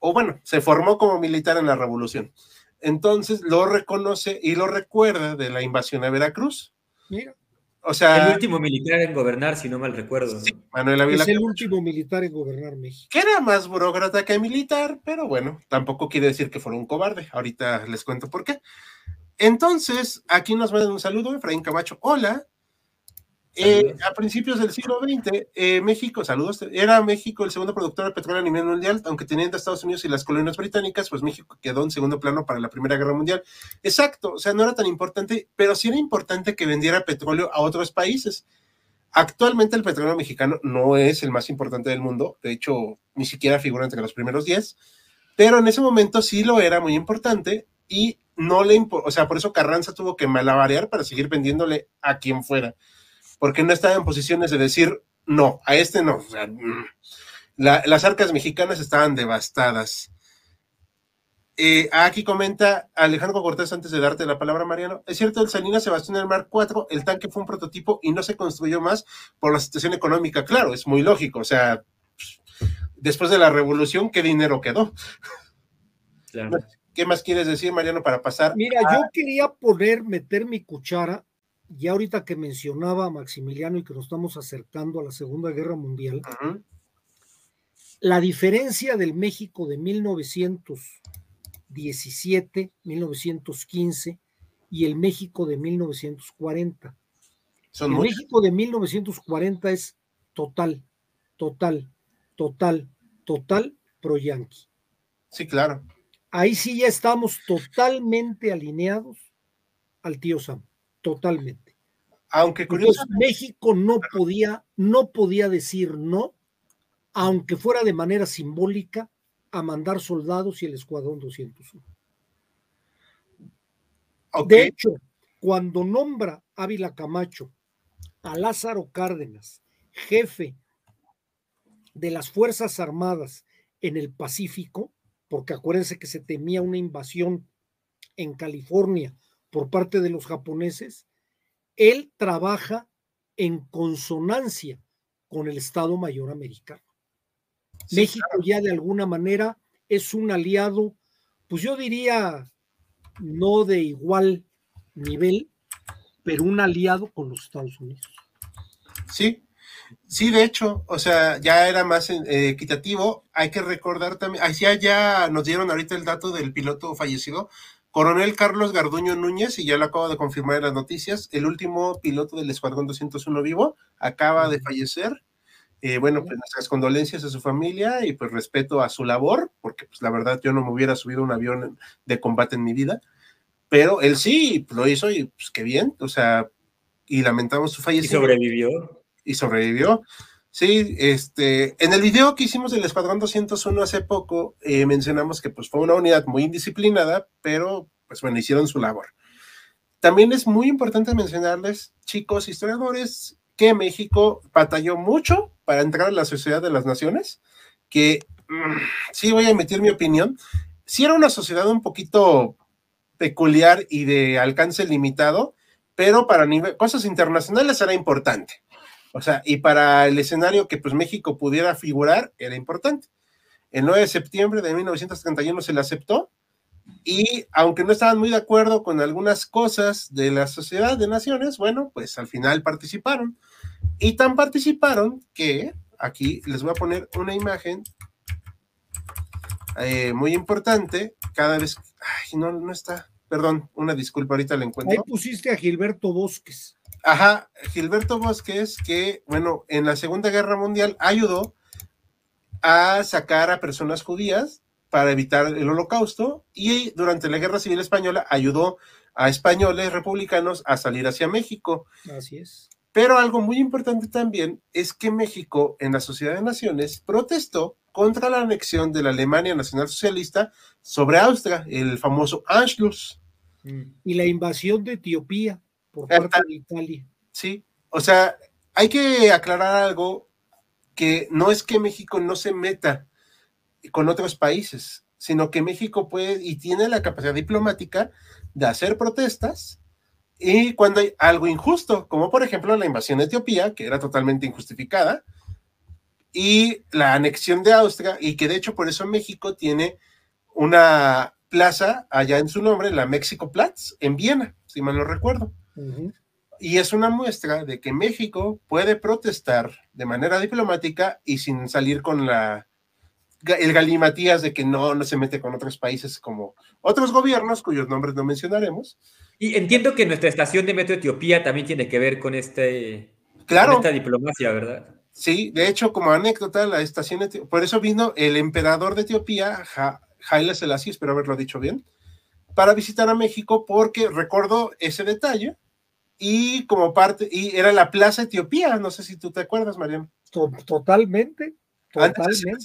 O bueno, se formó como militar en la revolución. Entonces lo reconoce y lo recuerda de la invasión a Veracruz. Mira. O sea, el último militar en gobernar, si no mal recuerdo. Sí, Manuel Ávila es el último militar en gobernar México. Que era más burócrata que militar, pero bueno, tampoco quiere decir que fuera un cobarde. Ahorita les cuento por qué. Entonces, aquí nos mandan un saludo, Efraín Camacho. Hola, eh, a principios del siglo XX, eh, México, saludos, era México el segundo productor de petróleo a nivel mundial, aunque teniendo Estados Unidos y las colonias británicas, pues México quedó en segundo plano para la Primera Guerra Mundial. Exacto, o sea, no era tan importante, pero sí era importante que vendiera petróleo a otros países. Actualmente el petróleo mexicano no es el más importante del mundo, de hecho, ni siquiera figura entre los primeros 10, pero en ese momento sí lo era muy importante y no le o sea, por eso Carranza tuvo que malabarear para seguir vendiéndole a quien fuera, porque no estaba en posiciones de decir, no, a este no. O sea, mm, las arcas mexicanas estaban devastadas. Eh, aquí comenta Alejandro Cortés antes de darte la palabra, Mariano. Es cierto, el Salinas Sebastián del Mar 4, el tanque fue un prototipo y no se construyó más por la situación económica. Claro, es muy lógico. O sea, después de la revolución, ¿qué dinero quedó? ¿Qué más quieres decir, Mariano, para pasar? Mira, yo quería poner, meter mi cuchara, ya ahorita que mencionaba a Maximiliano y que nos estamos acercando a la Segunda Guerra Mundial. La diferencia del México de 1917, 1915 y el México de 1940. el México de 1940 es total, total, total, total pro-yanqui. Sí, claro. Ahí sí ya estamos totalmente alineados al tío Sam, totalmente. Aunque curiosamente México no podía, no podía decir no aunque fuera de manera simbólica, a mandar soldados y el Escuadrón 201. De hecho, cuando nombra Ávila Camacho a Lázaro Cárdenas, jefe de las Fuerzas Armadas en el Pacífico, porque acuérdense que se temía una invasión en California por parte de los japoneses, él trabaja en consonancia con el Estado Mayor americano. México ya de alguna manera es un aliado, pues yo diría, no de igual nivel, pero un aliado con los Estados Unidos. Sí, sí, de hecho, o sea, ya era más eh, equitativo. Hay que recordar también, ya, ya nos dieron ahorita el dato del piloto fallecido, Coronel Carlos Garduño Núñez, y ya lo acabo de confirmar en las noticias, el último piloto del Escuadrón 201 vivo, acaba de fallecer eh, bueno, pues nuestras condolencias a su familia y pues respeto a su labor, porque pues la verdad yo no me hubiera subido un avión de combate en mi vida, pero él sí lo hizo y pues qué bien, o sea, y lamentamos su fallecimiento. Y sobrevivió. Y sobrevivió. Sí, este, en el video que hicimos del Escuadrón 201 hace poco, eh, mencionamos que pues fue una unidad muy indisciplinada, pero pues bueno, hicieron su labor. También es muy importante mencionarles, chicos historiadores, que México batalló mucho para entrar a la Sociedad de las Naciones, que mm, sí voy a emitir mi opinión, sí era una sociedad un poquito peculiar y de alcance limitado, pero para cosas internacionales era importante. O sea, y para el escenario que pues México pudiera figurar era importante. El 9 de septiembre de 1931 se le aceptó y aunque no estaban muy de acuerdo con algunas cosas de la Sociedad de Naciones, bueno, pues al final participaron. Y tan participaron que aquí les voy a poner una imagen eh, muy importante. Cada vez, ay, no, no está, perdón, una disculpa, ahorita la encuentro. Ahí pusiste a Gilberto Bosques. Ajá, Gilberto Bosques, que, bueno, en la Segunda Guerra Mundial ayudó a sacar a personas judías para evitar el holocausto y durante la Guerra Civil Española ayudó a españoles republicanos a salir hacia México. Así es. Pero algo muy importante también es que México en la Sociedad de Naciones protestó contra la anexión de la Alemania Nacional Socialista sobre Austria, el famoso Anschluss. Y la invasión de Etiopía por parte de Italia. Sí, o sea, hay que aclarar algo que no es que México no se meta con otros países, sino que México puede y tiene la capacidad diplomática de hacer protestas y cuando hay algo injusto, como por ejemplo la invasión de Etiopía, que era totalmente injustificada, y la anexión de Austria, y que de hecho por eso México tiene una plaza allá en su nombre, la México Platz, en Viena, si mal no recuerdo. Y es una muestra de que México puede protestar de manera diplomática y sin salir con la el galimatías de que no, no se mete con otros países como otros gobiernos cuyos nombres no mencionaremos. Y entiendo que nuestra estación de Metro Etiopía también tiene que ver con, este, claro. esta diplomacia, ¿verdad? Sí, de hecho, como anécdota, la estación, por eso vino el emperador de Etiopía, Haile Selassie, espero haberlo dicho bien, para visitar a México, porque recuerdo ese detalle, y como parte, y era la Plaza Etiopía, no sé si tú te acuerdas, Mariano. Totalmente, totalmente.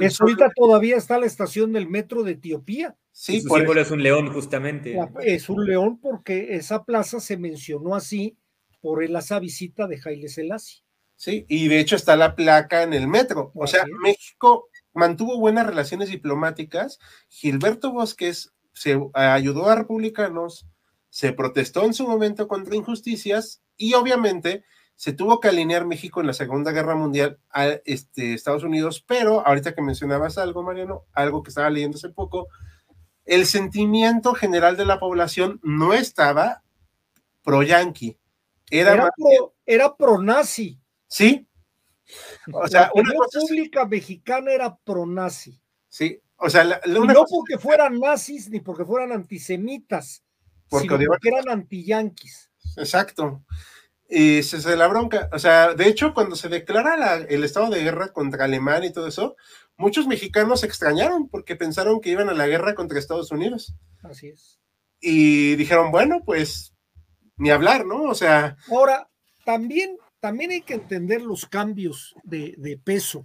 es, ahorita todavía está la estación del metro de Etiopía. Sí, su símbolo es un león, justamente. Es un león porque esa plaza se mencionó así por esa visita de Haile Selassie. Sí, y de hecho está la placa en el metro. O sea, México mantuvo buenas relaciones diplomáticas. Gilberto Bosques se ayudó a republicanos, se protestó en su momento contra injusticias y obviamente se tuvo que alinear México en la Segunda Guerra Mundial a este, Estados Unidos, pero ahorita que mencionabas algo, Mariano, algo que estaba leyendo hace poco, el sentimiento general de la población no estaba pro-yanqui, era, era pro-nazi. Sí. O sea, la República Mexicana era pro-nazi. Sí, o sea, no porque fueran nazis ni porque fueran antisemitas, porque eran anti-yanquis. Exacto. Y se, se la bronca. O sea, de hecho, cuando se declara el estado de guerra contra Alemania y todo eso, muchos mexicanos se extrañaron porque pensaron que iban a la guerra contra Estados Unidos. Así es. Y dijeron, bueno, pues ni hablar, ¿no? O sea. Ahora, también, también hay que entender los cambios de, peso.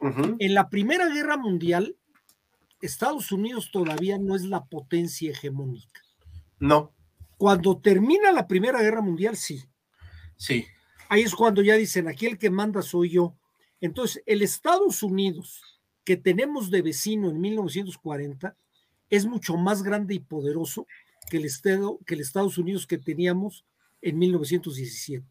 En la Primera Guerra Mundial, Estados Unidos todavía no es la potencia hegemónica. No. Cuando termina la Primera Guerra Mundial, sí. Sí. Ahí es cuando ya dicen, aquí el que manda soy yo. Entonces, el Estados Unidos que tenemos de vecino en 1940 es mucho más grande y poderoso que el, estado, que el Estados Unidos que teníamos en 1917.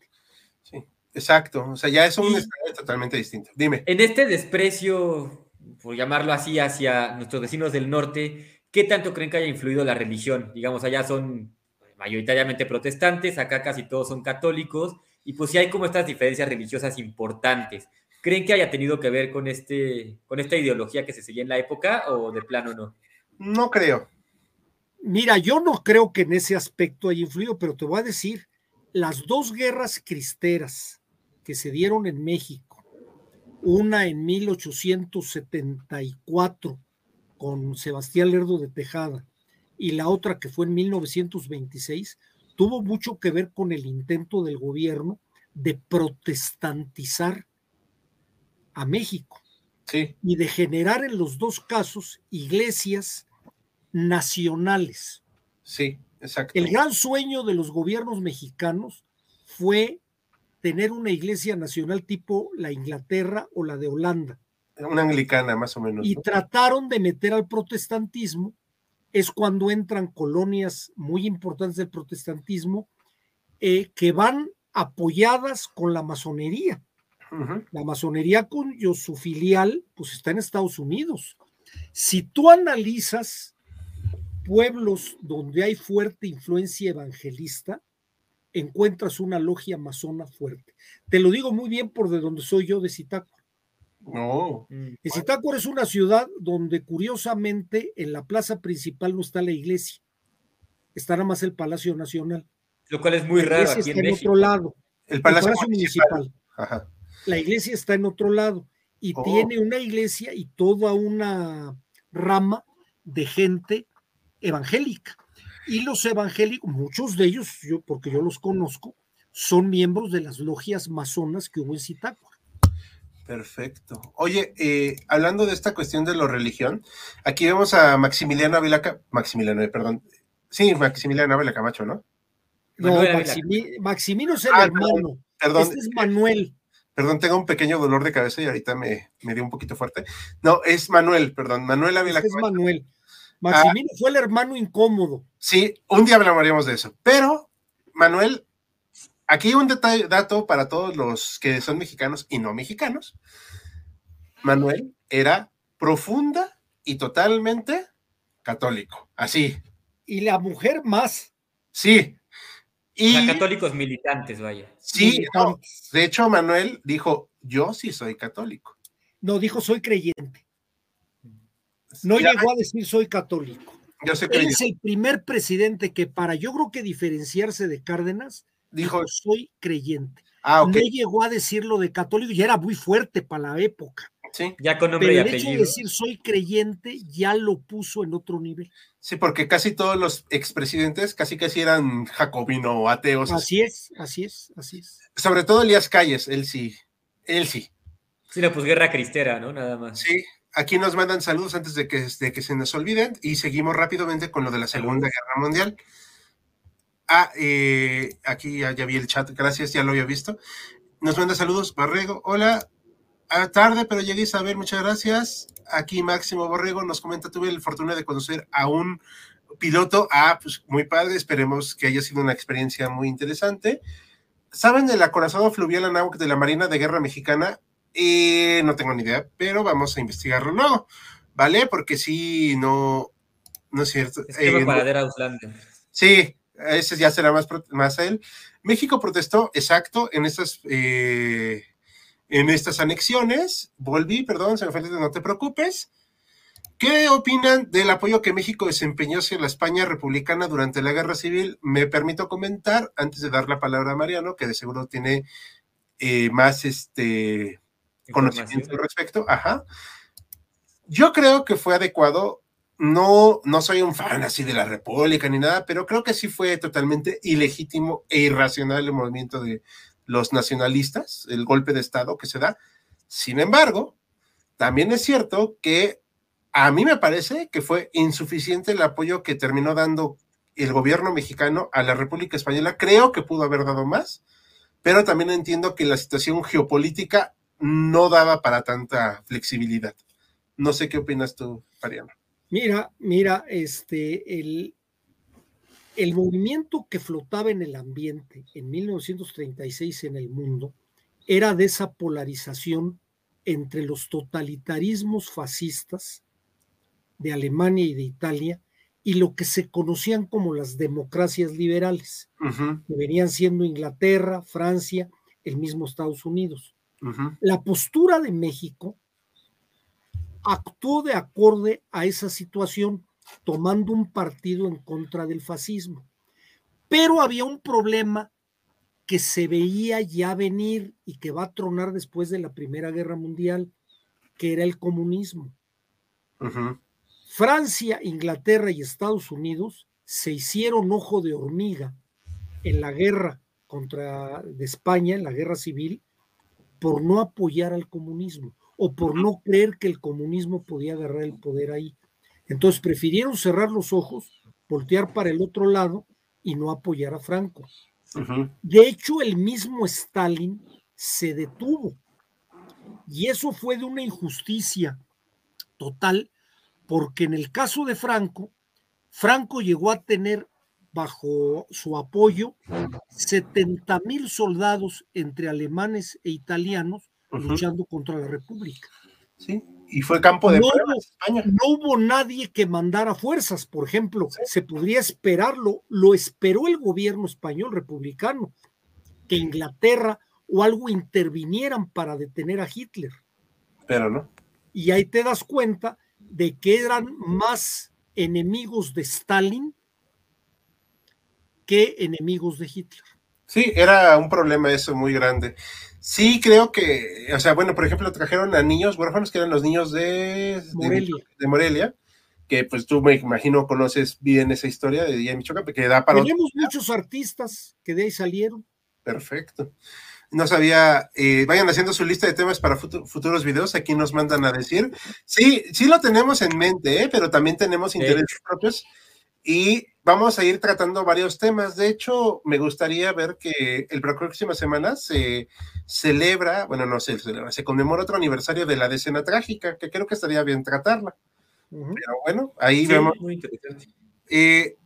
Sí, exacto. O sea, ya es un totalmente distinto. Dime. En este desprecio, por llamarlo así, hacia nuestros vecinos del norte, ¿qué tanto creen que haya influido la religión? Digamos, allá son mayoritariamente protestantes, acá casi todos son católicos, y pues sí hay como estas diferencias religiosas importantes. ¿Creen que haya tenido que ver con, este, con esta ideología que se seguía en la época o de plano no? No creo. Mira, yo no creo que en ese aspecto haya influido, pero te voy a decir, las dos guerras cristeras que se dieron en México, una en 1874 con Sebastián Lerdo de Tejada y la otra que fue en 1926, tuvo mucho que ver con el intento del gobierno de protestantizar a México y de generar en los dos casos iglesias nacionales. Sí, exacto. El gran sueño de los gobiernos mexicanos fue tener una iglesia nacional tipo la Inglaterra o la de Holanda. Una anglicana, más o menos. Y trataron de meter al protestantismo. Es cuando entran colonias muy importantes del protestantismo eh, que van apoyadas con la masonería. La masonería cuyo su filial pues está en Estados Unidos. Si tú analizas pueblos donde hay fuerte influencia evangelista, encuentras una logia masona fuerte. Te lo digo muy bien por de donde soy yo, de Zitácuaro. No. Mm, Zitácuaro es una ciudad donde curiosamente en la plaza principal no está la iglesia, está nada más el Palacio Nacional. Lo cual es muy raro. Aquí está en, otro lado. El Palacio, Municipal. La iglesia está en otro lado y oh. tiene una iglesia y toda una rama de gente evangélica. Y los evangélicos, muchos de ellos, yo, porque yo los conozco, son miembros de las logias masonas que hubo en Zitácuaro. Perfecto. Oye, eh, hablando de esta cuestión de la religión, aquí vemos a Maximiliano Ávila, Maximiliano, eh, perdón. Sí, Maximiliano Ávila Camacho, ¿no? No, Maximino es el ah, hermano. Perdón. Este es Manuel. Perdón, tengo un pequeño dolor de cabeza y ahorita me, me dio un poquito fuerte. No, es Manuel, perdón, Manuel Ávila este Es Manuel. Maximino fue el hermano incómodo. Sí, un día hablaríamos de eso. Pero, Manuel, aquí un detalle, dato para todos los que son mexicanos y no mexicanos. Manuel era profunda y totalmente católico, así. Y la mujer más. Sí. Y, católicos militantes, vaya. Sí, de hecho, Manuel dijo, yo sí soy católico. No, dijo, soy creyente. No llegó a decir soy católico. Yo sé Él es el primer presidente que para, yo creo que diferenciarse de Cárdenas, dijo, soy creyente. Ah, No llegó a decirlo de católico y era muy fuerte para la época. Sí. Ya con nombre Pero el hecho de decir soy creyente ya lo puso en otro nivel. Sí, porque casi todos los expresidentes casi casi eran jacobino o ateos. Así es, así es, así es. Sobre todo Elías Calles, él sí, él sí. Sí, la posguerra cristera, ¿no? Nada más. Sí, aquí nos mandan saludos antes de que, de que se nos olviden y seguimos rápidamente con lo de la Segunda Guerra Mundial. Ah, eh, aquí ya, vi el chat, gracias, ya lo había visto. Nos manda saludos, Barrego. Hola, a ah, tarde, pero llegué a ver, muchas gracias. Aquí Máximo Borrego nos comenta, tuve la fortuna de conocer a un piloto, ah, pues muy padre, esperemos que haya sido una experiencia muy interesante. ¿Saben del acorazado fluvial Anáhuac de la Marina de Guerra Mexicana? Eh, no tengo ni idea, pero vamos a investigarlo no, ¿vale? Porque sí, no, no es cierto. Es eh, Sí, ese ya será más, más él. México protestó, exacto, en estas, eh, en estas anexiones. Volví, perdón, se me fue, no te preocupes. ¿Qué opinan del apoyo que México desempeñó hacia la España republicana durante la guerra civil? Me permito comentar, antes de dar la palabra a Mariano, que de seguro tiene eh, más este, conocimiento al respecto. Ajá. Yo creo que fue adecuado no, no soy un fan así de la República ni nada, pero creo que sí fue totalmente ilegítimo e irracional el movimiento de los nacionalistas, el golpe de Estado que se da. Sin embargo, también es cierto que a mí me parece que fue insuficiente el apoyo que terminó dando el gobierno mexicano a la República Española. Creo que pudo haber dado más, pero también entiendo que la situación geopolítica no daba para tanta flexibilidad. No sé qué opinas tú, Mariano. Mira, mira, este, el, el movimiento que flotaba en el ambiente en 1936 en el mundo era de esa polarización entre los totalitarismos fascistas de Alemania y de Italia y lo que se conocían como las democracias liberales, que venían siendo Inglaterra, Francia, el mismo Estados Unidos. La postura de México actuó de acorde a esa situación, tomando un partido en contra del fascismo. Pero había un problema que se veía ya venir y que va a tronar después de la Primera Guerra Mundial, que era el comunismo. Francia, Inglaterra y Estados Unidos se hicieron ojo de hormiga en la guerra contra de España, en la guerra civil, por no apoyar al comunismo o por no creer que el comunismo podía agarrar el poder ahí. Entonces prefirieron cerrar los ojos, voltear para el otro lado y no apoyar a Franco. De hecho, el mismo Stalin se detuvo. Y eso fue de una injusticia total, porque en el caso de Franco, Franco llegó a tener bajo su apoyo 70 mil soldados entre alemanes e italianos luchando contra la República. Sí, y fue campo de no, España. No hubo nadie que mandara fuerzas, por ejemplo, se podría esperarlo, lo esperó el gobierno español republicano, que Inglaterra o algo intervinieran para detener a Hitler. Pero no. Y ahí te das cuenta de que eran más enemigos de Stalin que enemigos de Hitler. Sí, era un problema eso muy grande. Sí, creo que, o sea, bueno, por ejemplo, trajeron a niños huérfanos que eran los niños de Morelia, de, Morelia que pues tú me imagino conoces bien esa historia de Día Michoacán, que da para... Tenemos muchos artistas que de ahí salieron. Perfecto. No sabía, eh, vayan haciendo su lista de temas para futuros videos, aquí nos mandan a decir. Sí, sí lo tenemos en mente, ¿eh? pero también tenemos intereses propios y vamos a ir tratando varios temas. De hecho, me gustaría ver que el próxima semana se celebra, bueno, no se celebra, se conmemora otro aniversario de la decena trágica, que creo que estaría bien tratarla. Pero bueno, ahí vemos. Muy interesante. Eh,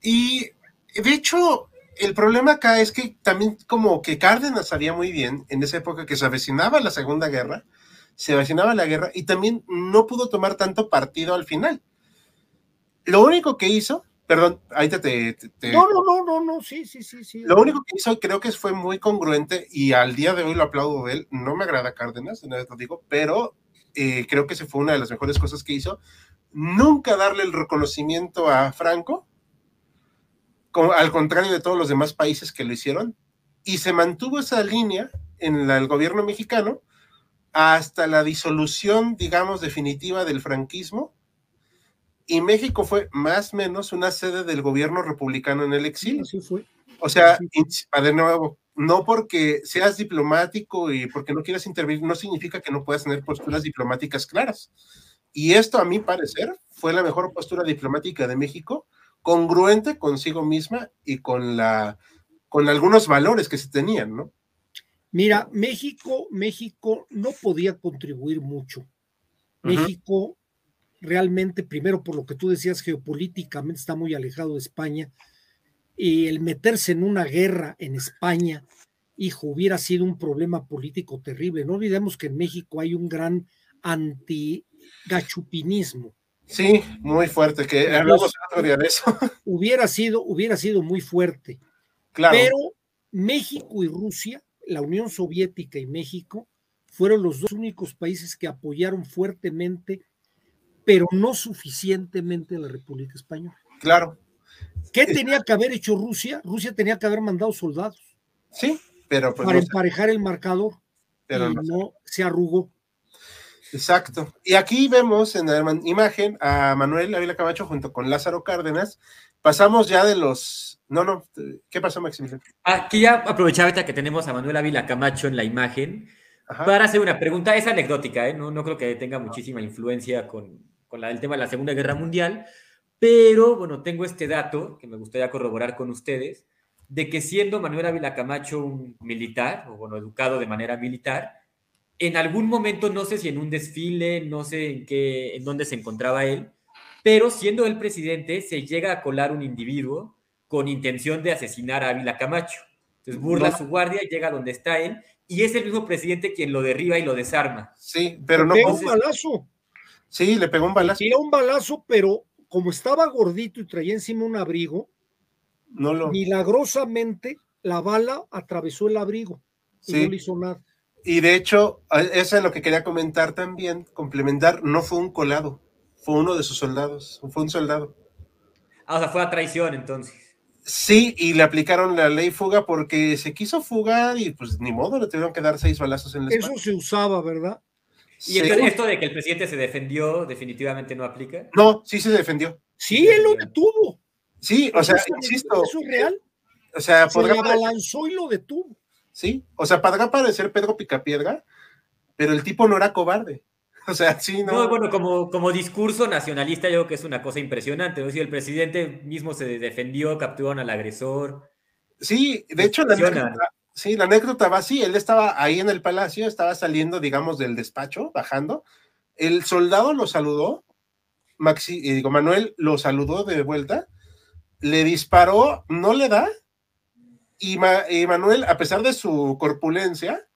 y de hecho, el problema acá es que también como que Cárdenas sabía muy bien en esa época que se avecinaba la Segunda Guerra, se avecinaba la guerra y también no pudo tomar tanto partido al final. Lo único que hizo Perdón, ahí te, te, No, no, no, no, no, sí, sí, sí, sí. Lo único que hizo creo que fue muy congruente y al día de hoy lo aplaudo de él. No me agrada Cárdenas, vez lo digo, pero eh, creo que esa fue una de las mejores cosas que hizo. Nunca darle el reconocimiento a Franco, al contrario de todos los demás países que lo hicieron, y se mantuvo esa línea en el gobierno mexicano hasta la disolución, digamos, definitiva del franquismo, y México fue más o menos una sede del gobierno republicano en el exilio. Sí, fue. O sea, de nuevo, no porque seas diplomático y porque no quieras intervenir, no significa que no puedas tener posturas diplomáticas claras. Y esto, a mi parecer, fue la mejor postura diplomática de México, congruente consigo misma y con, la, con algunos valores que se tenían, ¿no? Mira, México, México no podía contribuir mucho. México realmente, primero por lo que tú decías, geopolíticamente está muy alejado de España, y el meterse en una guerra en España, hijo, hubiera sido un problema político terrible. No olvidemos que en México hay un gran anti-gachupinismo. Sí, muy fuerte, que hablamos otro día de eso. Hubiera sido, hubiera sido muy fuerte. Claro. Pero México y Rusia, la Unión Soviética y México, fueron los dos únicos países que apoyaron fuertemente pero no suficientemente la República Española. Claro. ¿Qué tenía que haber hecho Rusia? Rusia tenía que haber mandado soldados. Sí, pero pues para emparejar el marcador. Pero no, se arrugó. Exacto. Y aquí vemos en la imagen a Manuel Ávila Camacho junto con Lázaro Cárdenas. Pasamos ya de los. No, no. ¿Qué pasó, Maximiliano? Aquí ya aprovechaba que tenemos a Manuel Ávila Camacho en la imagen para hacer una pregunta. Es anecdótica, ¿eh? no, no creo que tenga muchísima influencia con, con el tema de la Segunda Guerra Mundial, pero bueno, tengo este dato que me gustaría corroborar con ustedes, de que siendo Manuel Ávila Camacho un militar, o bueno, educado de manera militar, en algún momento, no sé si en un desfile, no sé en qué, en dónde se encontraba él, pero siendo el presidente, se llega a colar un individuo con intención de asesinar a Ávila Camacho. Entonces burla su guardia, llega donde está él, y es el mismo presidente quien lo derriba y lo desarma. Sí, pero no. un balazo. Sí, le pegó un balazo. Tiró un balazo, pero como estaba gordito y traía encima un abrigo, no lo... milagrosamente la bala atravesó el abrigo y no le hizo nada. Y de hecho, eso es lo que quería comentar también, complementar, no fue un colado, fue uno de sus soldados, fue un soldado. Ah, o sea, fue a traición entonces. Sí, y le aplicaron la ley fuga porque se quiso fugar y pues ni modo, le tuvieron que dar seis balazos en la Eso se usaba, ¿verdad? ¿Y esto de que el presidente se defendió definitivamente no aplica? No, sí se defendió. Sí, él lo detuvo. Sí, o sea, insisto. ¿Eso es real? O sea, se podrá abalanzó y lo detuvo. Sí, o sea, podrá parecer Pedro Picapiedra, pero el tipo no era cobarde. O sea, sí, no. No, bueno, como, como discurso nacionalista, yo creo que es una cosa impresionante. O sea, el presidente mismo se defendió, capturaron al agresor. Sí, de hecho, la, Sí, la anécdota va así, él estaba ahí en el palacio, estaba saliendo, digamos, del despacho, bajando. El soldado lo saludó, Maxi, eh, digo, Manuel lo saludó de vuelta, le disparó, no le da, y, Manuel, a pesar de su corpulencia,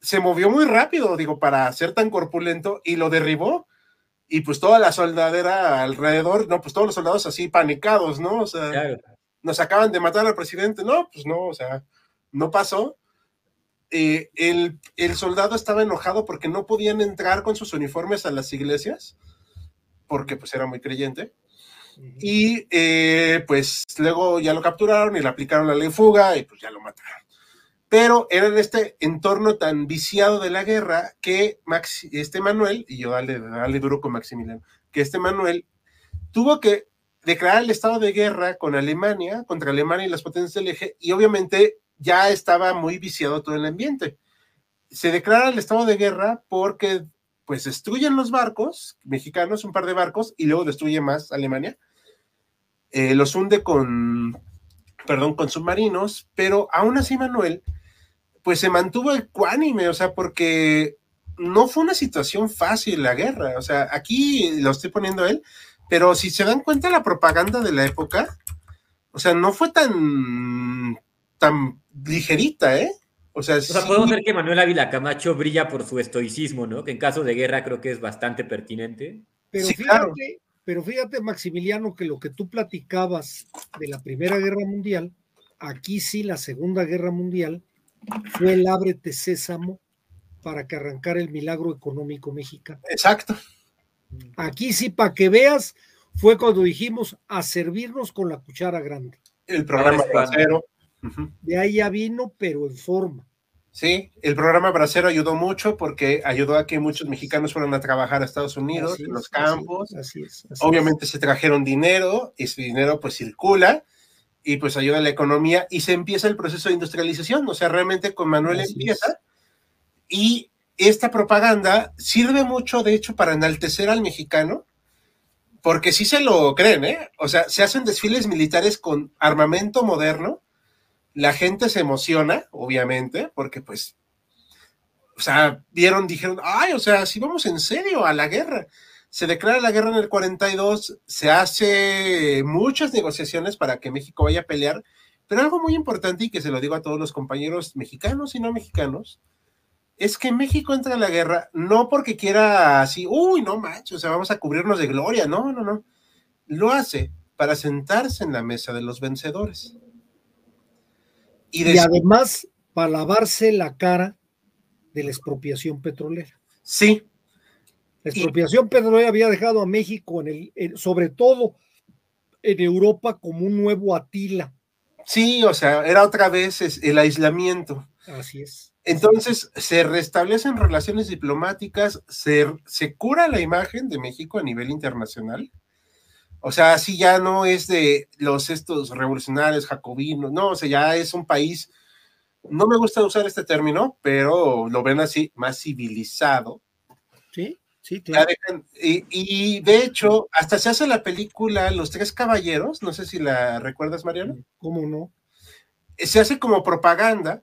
se movió muy rápido, digo, para ser tan corpulento, y lo derribó, y pues toda la soldadera alrededor, no, pues todos los soldados así panicados, ¿no? O sea, nos acaban de matar al presidente, no, pues no, o sea, no pasó. Eh, el, soldado estaba enojado porque no podían entrar con sus uniformes a las iglesias, porque pues era muy creyente. Y eh, pues luego ya lo capturaron y le aplicaron la ley fuga y pues ya lo mataron. Pero era en este entorno tan viciado de la guerra que este Manuel, y yo dale, dale duro con Maximiliano, que este Manuel tuvo que declarar el estado de guerra con Alemania, contra Alemania y las potencias del eje, y obviamente ya estaba muy viciado todo el ambiente. Se declara el estado de guerra porque pues destruyen los barcos mexicanos, un par de barcos, y luego destruye más Alemania. Eh, los hunde con, perdón, con submarinos, pero aún así Manuel, pues se mantuvo ecuánime, o sea, porque no fue una situación fácil la guerra, o sea, aquí lo estoy poniendo él, pero si se dan cuenta la propaganda de la época, o sea, no fue tan, tan ligerita, ¿eh? O sea, podemos ver que Manuel Ávila Camacho brilla por su estoicismo, ¿no? Que en caso de guerra creo que es bastante pertinente. Pero fíjate, pero fíjate, Maximiliano, que lo que tú platicabas de la Primera Guerra Mundial, aquí sí la Segunda Guerra Mundial fue el ábrete sésamo para que arrancara el milagro económico mexicano. Exacto. Aquí sí, para que veas, fue cuando dijimos a servirnos con la cuchara grande. El programa de ahí ya vino, pero en forma. Sí, el programa Bracero ayudó mucho porque ayudó a que muchos mexicanos fueran a trabajar a Estados Unidos, en los campos. Así es. Obviamente se trajeron dinero, ese dinero pues circula y pues ayuda a la economía y se empieza el proceso de industrialización. O sea, realmente con Manuel empieza y esta propaganda sirve mucho, de hecho, para enaltecer al mexicano, porque sí se lo creen, ¿eh? O sea, se hacen desfiles militares con armamento moderno la gente se emociona, obviamente, porque pues, o sea, vieron, dijeron, ay, o sea, si vamos en serio a la guerra. Se declara la guerra en el 42, se hace muchas negociaciones para que México vaya a pelear, pero algo muy importante y que se lo digo a todos los compañeros mexicanos y no mexicanos, es que México entra a la guerra no porque quiera así, uy, no macho, o sea, vamos a cubrirnos de gloria, no, no, no. Lo hace para sentarse en la mesa de los vencedores. Y, además para lavarse la cara de la expropiación petrolera. Sí. La expropiación petrolera había dejado a México, en el, sobre todo en Europa, como un nuevo Atila. Sí, o sea, era otra vez el aislamiento. Así es. Entonces se restablecen relaciones diplomáticas, se, se cura la imagen de México a nivel internacional o sea, así ya no es de los estos revolucionarios jacobinos, no, o sea, ya es un país, no me gusta usar este término, pero lo ven así, más civilizado. Sí, sí, claro. Y, de hecho, hasta se hace la película Los Tres Caballeros, no sé si la recuerdas, Mariano. ¿Cómo no? Se hace como propaganda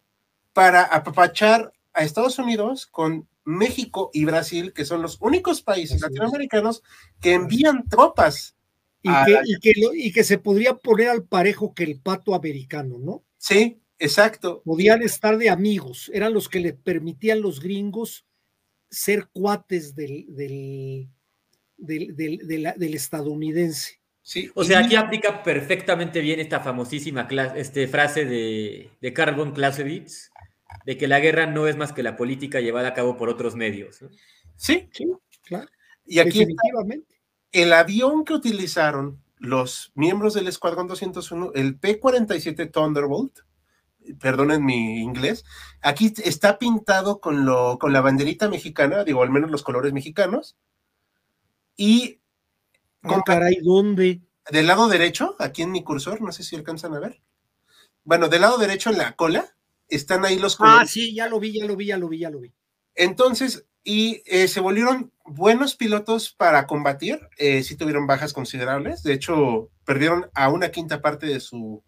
para apapachar a Estados Unidos con México y Brasil, que son los únicos países latinoamericanos que envían tropas Ah, y, que, y, que se podría poner al parejo que el pato americano, ¿no? Sí, exacto. Podían estar de amigos, eran los que le permitían los gringos ser cuates del, del, del, estadounidense. Sí, o sea, aquí aplica perfectamente bien esta famosísima este, frase de, de Carbon Clausewitz, de que la guerra no es más que la política llevada a cabo por otros medios. Sí, sí, claro. Y aquí Definitivamente el avión que utilizaron los miembros del Escuadrón 201, el P-47 Thunderbolt, perdonen mi inglés, aquí está pintado con, lo, con la banderita mexicana, digo, al menos los colores mexicanos, y... Con, caray, ¿dónde? Del lado derecho, aquí en mi cursor, no sé si alcanzan a ver. Bueno, del lado derecho en la cola están ahí los ah, colores. Ah, sí, ya lo vi, ya lo vi, ya lo vi, ya lo vi. Entonces, y eh, se volvieron buenos pilotos para combatir, eh, sí tuvieron bajas considerables, de hecho perdieron a una quinta parte de, su,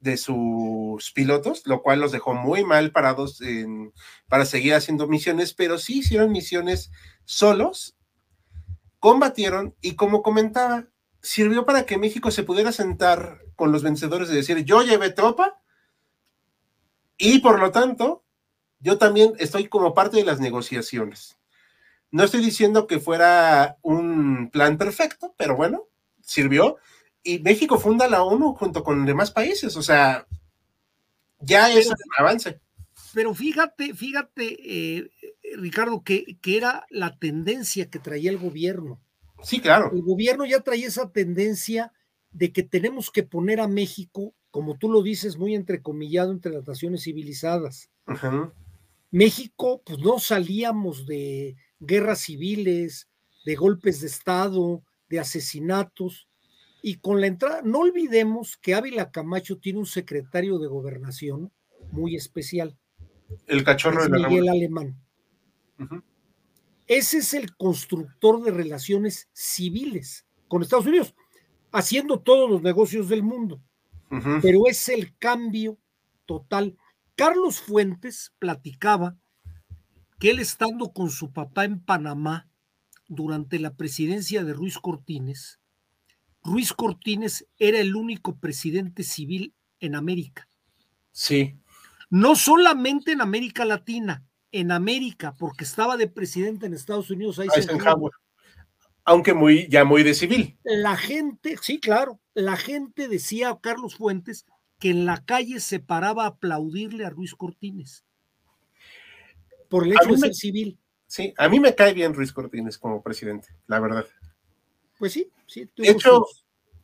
de sus pilotos, lo cual los dejó muy mal parados para seguir haciendo misiones, pero sí hicieron misiones solos, combatieron y como comentaba, sirvió para que México se pudiera sentar con los vencedores de decir, yo llevé tropa y por lo tanto yo también estoy como parte de las negociaciones. No estoy diciendo que fuera un plan perfecto, pero bueno, sirvió. Y México funda la ONU junto con demás países, o sea, ya es un avance. Pero fíjate, fíjate, eh, Ricardo, que, que era la tendencia que traía el gobierno. Sí, claro. El gobierno ya traía esa tendencia de que tenemos que poner a México, como tú lo dices, muy entrecomillado entre las naciones civilizadas. Ajá. México, pues no salíamos de guerras civiles, de golpes de Estado, de asesinatos. Y con la entrada, no olvidemos que Ávila Camacho tiene un secretario de gobernación muy especial. El cachorro de la Miguel Alemán. Ese es el constructor de relaciones civiles con Estados Unidos, haciendo todos los negocios del mundo. Pero es el cambio total. Carlos Fuentes platicaba que él estando con su papá en Panamá durante la presidencia de Ruiz Cortines, Ruiz Cortines era el único presidente civil en América. Sí. No solamente en América Latina, en América, porque estaba de presidente en Estados Unidos. Ahí Aunque muy, ya muy de civil. La gente, sí, claro, la gente decía a Carlos Fuentes que en la calle se paraba a aplaudirle a Ruiz Cortines por el hecho de ser civil. Sí, a mí me cae bien Ruiz Cortines como presidente, la verdad. Pues sí, sí. De hecho,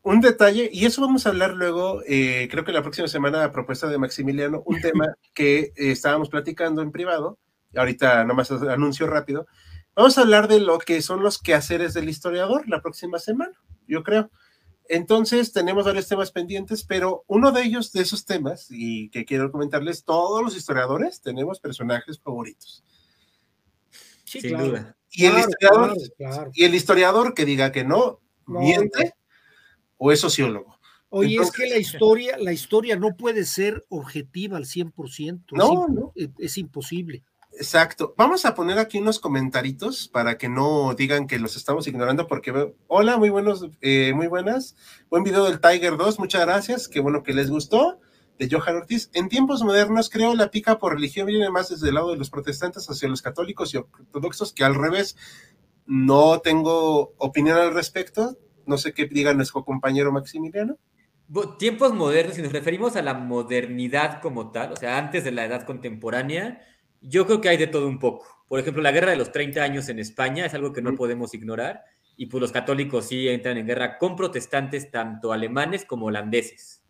un detalle, y eso vamos a hablar luego, eh, creo que la próxima semana, a propuesta de Maximiliano, un tema que eh, estábamos platicando en privado, ahorita nomás anuncio rápido, vamos a hablar de lo que son los quehaceres del historiador la próxima semana, yo creo. Entonces, tenemos varios temas pendientes, pero uno de ellos, de esos temas, y que quiero comentarles, todos los historiadores tenemos personajes favoritos. Sí, Sin duda. Y, el historiador, y el historiador que diga que no, miente o es sociólogo. Oye, es que la historia, la historia no puede ser objetiva al 100%. No, es, no. Es, imposible. Exacto. Vamos a poner aquí unos comentaritos para que no digan que los estamos ignorando, porque veo, hola, muy buenos, eh, muy buenas. Buen video del Tiger 2, muchas gracias. Qué bueno que les gustó. De Johan Ortiz. En tiempos modernos, creo la pica por religión viene más desde el lado de los protestantes hacia los católicos y ortodoxos que al revés. No tengo opinión al respecto. No sé qué diga nuestro compañero Maximiliano. Tiempos modernos, si nos referimos a la modernidad como tal, o sea, antes de la edad contemporánea, yo creo que hay de todo un poco. Por ejemplo, la guerra de los 30 años en España es algo que no podemos ignorar, y pues los católicos sí entran en guerra con protestantes, tanto alemanes como holandeses.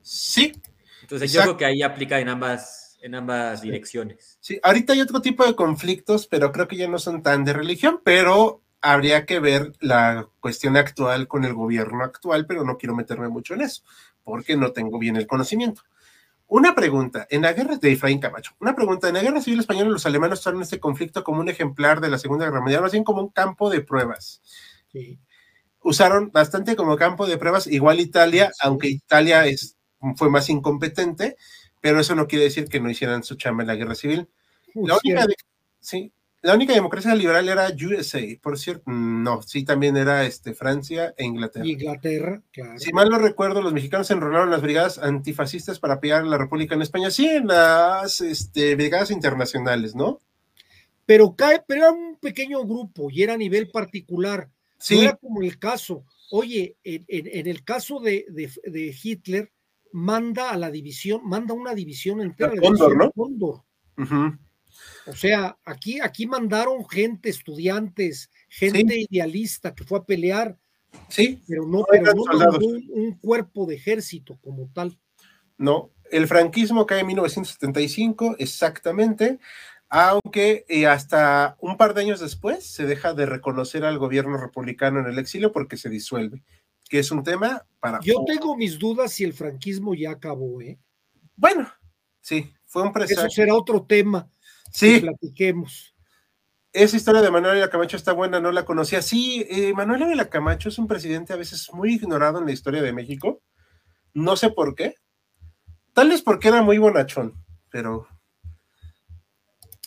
Sí. Entonces yo creo que ahí aplica en ambas, en ambas direcciones. Sí, ahorita hay otro tipo de conflictos, pero creo que ya no son tan de religión, pero habría que ver la cuestión actual con el gobierno actual, pero no quiero meterme mucho en eso, porque no tengo bien el conocimiento. Una pregunta, en la guerra de Efraín Camacho, una pregunta, en la guerra civil española los alemanes usaron este conflicto como un ejemplar de la Segunda Guerra Mundial, más bien como un campo de pruebas. Usaron bastante como campo de pruebas, igual Italia, aunque Italia es, fue más incompetente, pero eso no quiere decir que no hicieran su chamba en la guerra civil. La única, sí, la única democracia liberal era USA, por cierto, no, sí también era este, Francia e Inglaterra. Inglaterra, claro. Si mal no recuerdo, los mexicanos enrolaron en las brigadas antifascistas para apoyar a la República en España, sí, en las este, brigadas internacionales, ¿no? Pero cae, pero era un pequeño grupo y era a nivel particular. Sí. No era como el caso. Oye, en, el caso de, Hitler, manda a la división, manda una división entera. de Cóndor, ¿no? Cóndor. O sea, aquí, aquí mandaron gente, estudiantes, gente idealista que fue a pelear. Sí. Pero no, pero no un, cuerpo de ejército como tal. No, el franquismo cae en 1975, exactamente, aunque eh, hasta un par de años después se deja de reconocer al gobierno republicano en el exilio porque se disuelve, que es un tema para... Yo tengo mis dudas si el franquismo ya acabó, ¿eh? Bueno, sí, fue un presagio. Eso será otro tema Sí. platiquemos. Esa historia de Manuel Ávila Camacho está buena, no la conocía. Sí, eh, Manuel Ávila Camacho es un presidente a veces muy ignorado en la historia de México. No sé por qué. Tal vez porque era muy bonachón, pero.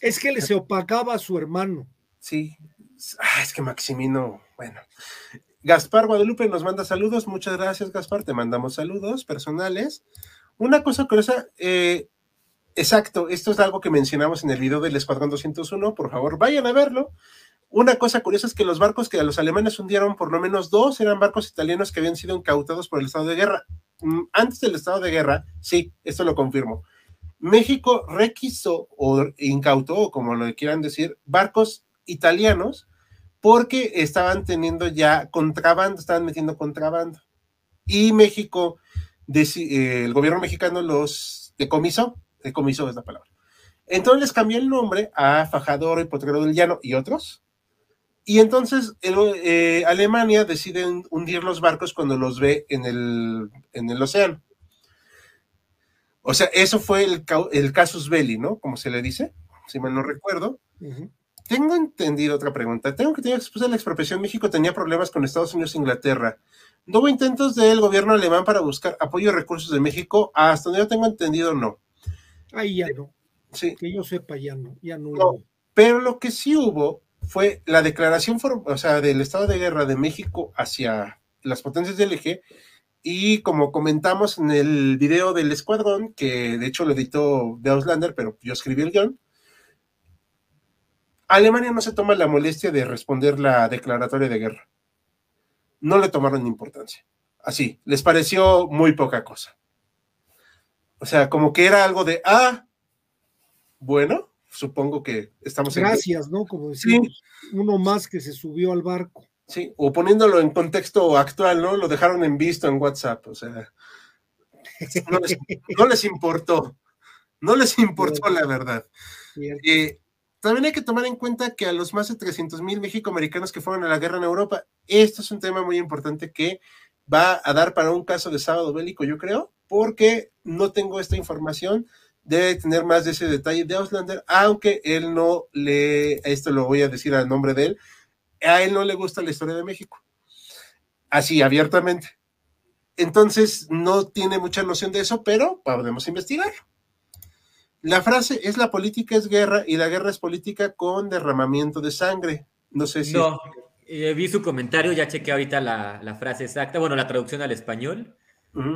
Es que le se opacaba a su hermano. Sí. Ah, es que Maximino, bueno. Gaspar Guadalupe nos manda saludos. Muchas gracias, Gaspar. Te mandamos saludos personales. Una cosa curiosa, eh, Exacto, esto es algo que mencionamos en el video del Escuadrón 201, por favor, vayan a verlo. Una cosa curiosa es que los barcos que a los alemanes hundieron, por lo menos dos, eran barcos italianos que habían sido incautados por el estado de guerra. Mm, antes del estado de guerra, sí, esto lo confirmo. México requisó o incautó, como lo quieran decir, barcos italianos porque estaban teniendo ya contrabando, estaban metiendo contrabando. Y México, eh, el gobierno mexicano los decomisó decomiso es la palabra. Entonces les cambió el nombre a Fajador y Potrero del Llano y otros. Y entonces eh, Alemania decide hundir los barcos cuando los ve en el, en el océano. O sea, eso fue el, el casus belli, ¿no? Como se le dice, si mal no recuerdo. Tengo entendido otra pregunta. Tengo que tener después de la expropiación, México tenía problemas con Estados Unidos e Inglaterra. ¿No hubo intentos del gobierno alemán para buscar apoyo y recursos de México? Hasta donde yo tengo entendido, no. Ahí ya no. Sí. Que yo sepa, ya no. Ya no, Pero lo que sí hubo fue la declaración o sea, del estado de guerra de México hacia las potencias del eje. Y como comentamos en el video del escuadrón, que de hecho lo editó de Auslander, pero yo escribí el guion, Alemania no se toma la molestia de responder la declaratoria de guerra. No le tomaron importancia. Así, les pareció muy poca cosa. O sea, como que era algo de, ah, bueno, supongo que estamos Gracias, ¿no? Como decir, uno más que se subió al barco. Sí, o poniéndolo en contexto actual, ¿no? Lo dejaron en visto en WhatsApp, o sea, no les, importó, no les importó la verdad. Eh, también hay que tomar en cuenta que a los más de 300 mil mexicoamericanos que fueron a la guerra en Europa, esto es un tema muy importante que va a dar para un caso de sábado bélico, yo creo, porque no tengo esta información, debe tener más de ese detalle de Auslander, aunque él no le, esto lo voy a decir al nombre de él, a él no le gusta la historia de México. Así, abiertamente. Entonces, no tiene mucha noción de eso, pero podemos investigar. La frase es la política es guerra y la guerra es política con derramamiento de sangre. No sé si... No, eh, vi su comentario, ya chequé ahorita la, la frase exacta, bueno, la traducción al español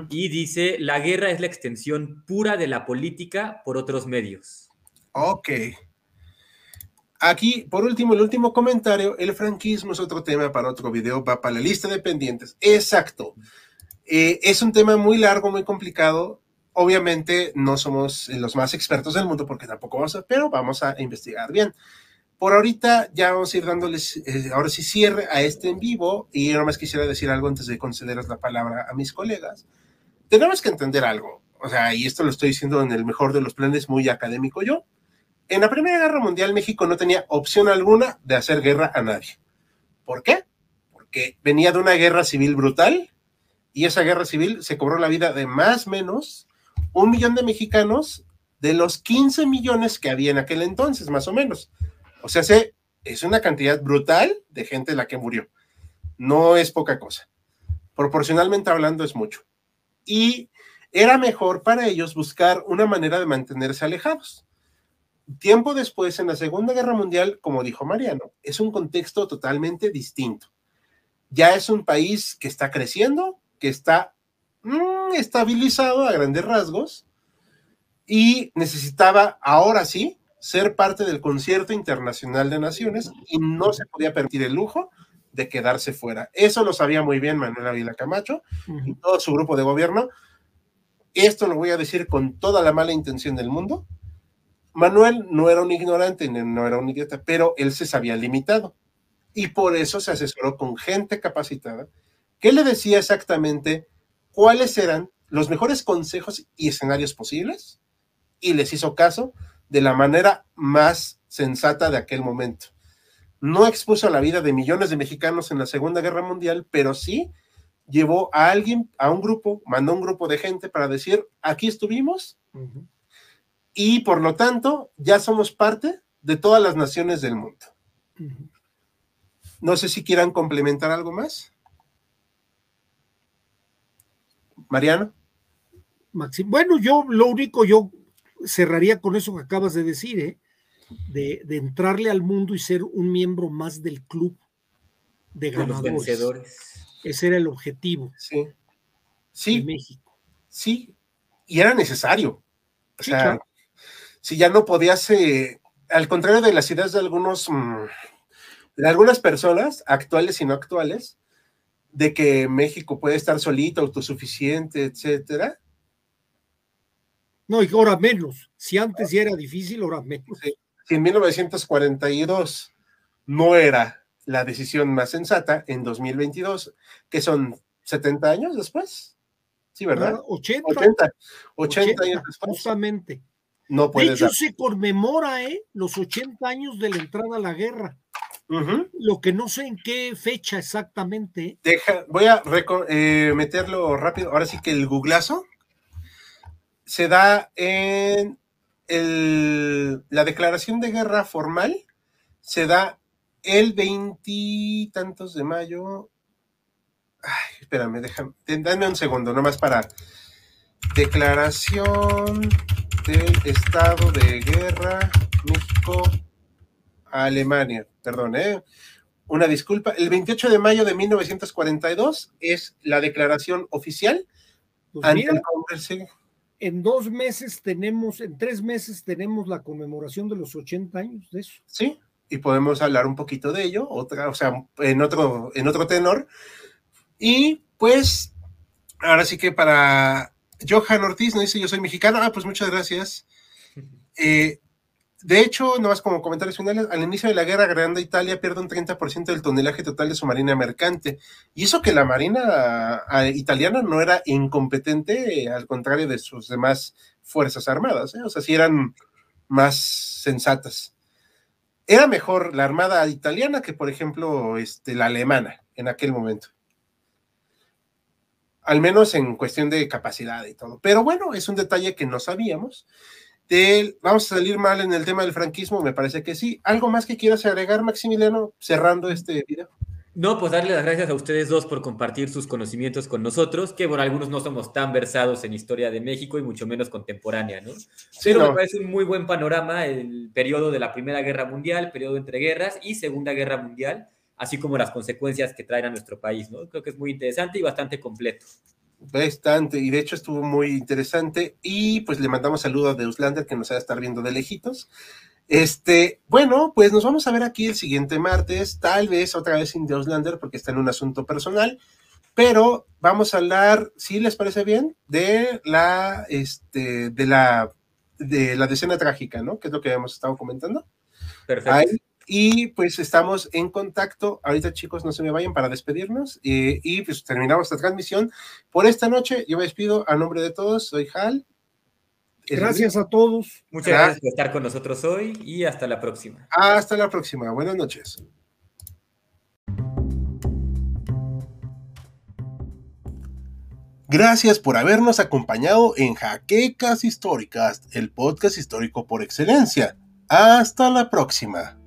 y dice, la guerra es la extensión pura de la política por otros medios. Ok. Aquí, por último, el último comentario, el franquismo es otro tema para otro video, va para la lista de pendientes. Exacto. Eh, es un tema muy largo, muy complicado. Obviamente no somos los más expertos del mundo porque tampoco vamos a, pero vamos a investigar bien. Por ahorita ya vamos a ir dándoles, eh, ahora sí cierre a este en vivo y yo nomás quisiera decir algo antes de concederles la palabra a mis colegas. Tenemos que entender algo, o sea, y esto lo estoy diciendo en el mejor de los planes, muy académico yo. En la Primera Guerra Mundial México no tenía opción alguna de hacer guerra a nadie. ¿Por qué? Porque venía de una guerra civil brutal y esa guerra civil se cobró la vida de más o menos un millón de mexicanos de los 15 millones que había en aquel entonces, más o menos. O sea, es una cantidad brutal de gente la que murió. No es poca cosa. Proporcionalmente hablando es mucho. Y era mejor para ellos buscar una manera de mantenerse alejados. Tiempo después, en la Segunda Guerra Mundial, como dijo Mariano, es un contexto totalmente distinto. Ya es un país que está creciendo, que está mm, estabilizado a grandes rasgos y necesitaba ahora sí ser parte del concierto internacional de naciones y no se podía permitir el lujo de quedarse fuera. Eso lo sabía muy bien Manuel Ávila Camacho y todo su grupo de gobierno. Esto lo voy a decir con toda la mala intención del mundo. Manuel no era un ignorante, no era un idiota, pero él se sabía limitado. Y por eso se asesoró con gente capacitada que le decía exactamente cuáles eran los mejores consejos y escenarios posibles y les hizo caso de la manera más sensata de aquel momento. No expuso la vida de millones de mexicanos en la Segunda Guerra Mundial, pero sí llevó a alguien, a un grupo, mandó un grupo de gente para decir, aquí estuvimos y por lo tanto ya somos parte de todas las naciones del mundo. No sé si quieran complementar algo más. Mariano. Maxim, bueno, yo lo único, yo cerraría con eso que acabas de decir, ¿eh? de, entrarle al mundo y ser un miembro más del club de ganadores. Ese era el objetivo sí. Sí. de México. Sí, y era necesario. O sea, si ya no podías, eh, al contrario de las ideas de algunos, mm, de algunas personas, actuales y no actuales, de que México puede estar solito, autosuficiente, etcétera, no, y ahora menos. Si antes ya era difícil, ahora menos. Si en 1942 no era la decisión más sensata, en 2022, que son 70 años después. Sí, ¿verdad? 80. 80, 80, años después. Justamente. No de hecho, se conmemora ¿eh? los 80 años de la entrada a la guerra. Lo que no sé en qué fecha exactamente. Deja, voy a eh, meterlo rápido. Ahora sí que el googlazo se da en la declaración de guerra formal, se da el veintitantos de mayo. Ay, espérame, déjame, dame un segundo, nomás para declaración del estado de guerra México Alemania, perdón, ¿eh? Una disculpa, el 28 de mayo de 1942 es la declaración oficial pues ante el Congreso en dos meses tenemos, en tres meses tenemos la conmemoración de los 80 años de eso. Sí, y podemos hablar un poquito de ello, otra, o sea, en otro, en otro tenor. Y pues, ahora sí que para Johan Ortiz nos dice, yo soy mexicano, ah, pues muchas gracias. Eh, de hecho, no más como comentarios finales, al inicio de la guerra Grande Italia pierde un 30% del tonelaje total de su marina mercante. Y eso que la marina italiana no era incompetente, al contrario de sus demás fuerzas armadas, ¿eh? o sea, sí eran más sensatas. Era mejor la armada italiana que, por ejemplo, este, la alemana en aquel momento. Al menos en cuestión de capacidad y todo. Pero bueno, es un detalle que no sabíamos vamos a salir mal en el tema del franquismo, me parece que sí. ¿Algo más que quieras agregar, Maximiliano, cerrando este video? No, pues darle las gracias a ustedes dos por compartir sus conocimientos con nosotros, que bueno, algunos no somos tan versados en historia de México y mucho menos contemporánea, ¿no? Pero me parece un muy buen panorama el periodo de la Primera Guerra Mundial, periodo entre guerras y Segunda Guerra Mundial, así como las consecuencias que traen a nuestro país, ¿no? Creo que es muy interesante y bastante completo. Bastante, y de hecho estuvo muy interesante. Y pues le mandamos saludos a Deuslander que nos va a estar viendo de lejitos. Este, bueno, pues nos vamos a ver aquí el siguiente martes, tal vez otra vez sin Deuslander porque está en un asunto personal, pero vamos a hablar, si les parece bien, de la, este, de la, de la decena trágica, ¿no? Que es lo que hemos estado comentando. Perfecto. Y pues estamos en contacto. Ahorita, chicos, no se me vayan para despedirnos. Eh, y pues terminamos esta transmisión por esta noche. Yo me despido a nombre de todos. Soy Hal. Gracias a todos. Muchas gracias por estar con nosotros hoy y hasta la próxima. Hasta la próxima. Buenas noches. Gracias por habernos acompañado en Jaquecas Históricas, el podcast histórico por excelencia. Hasta la próxima.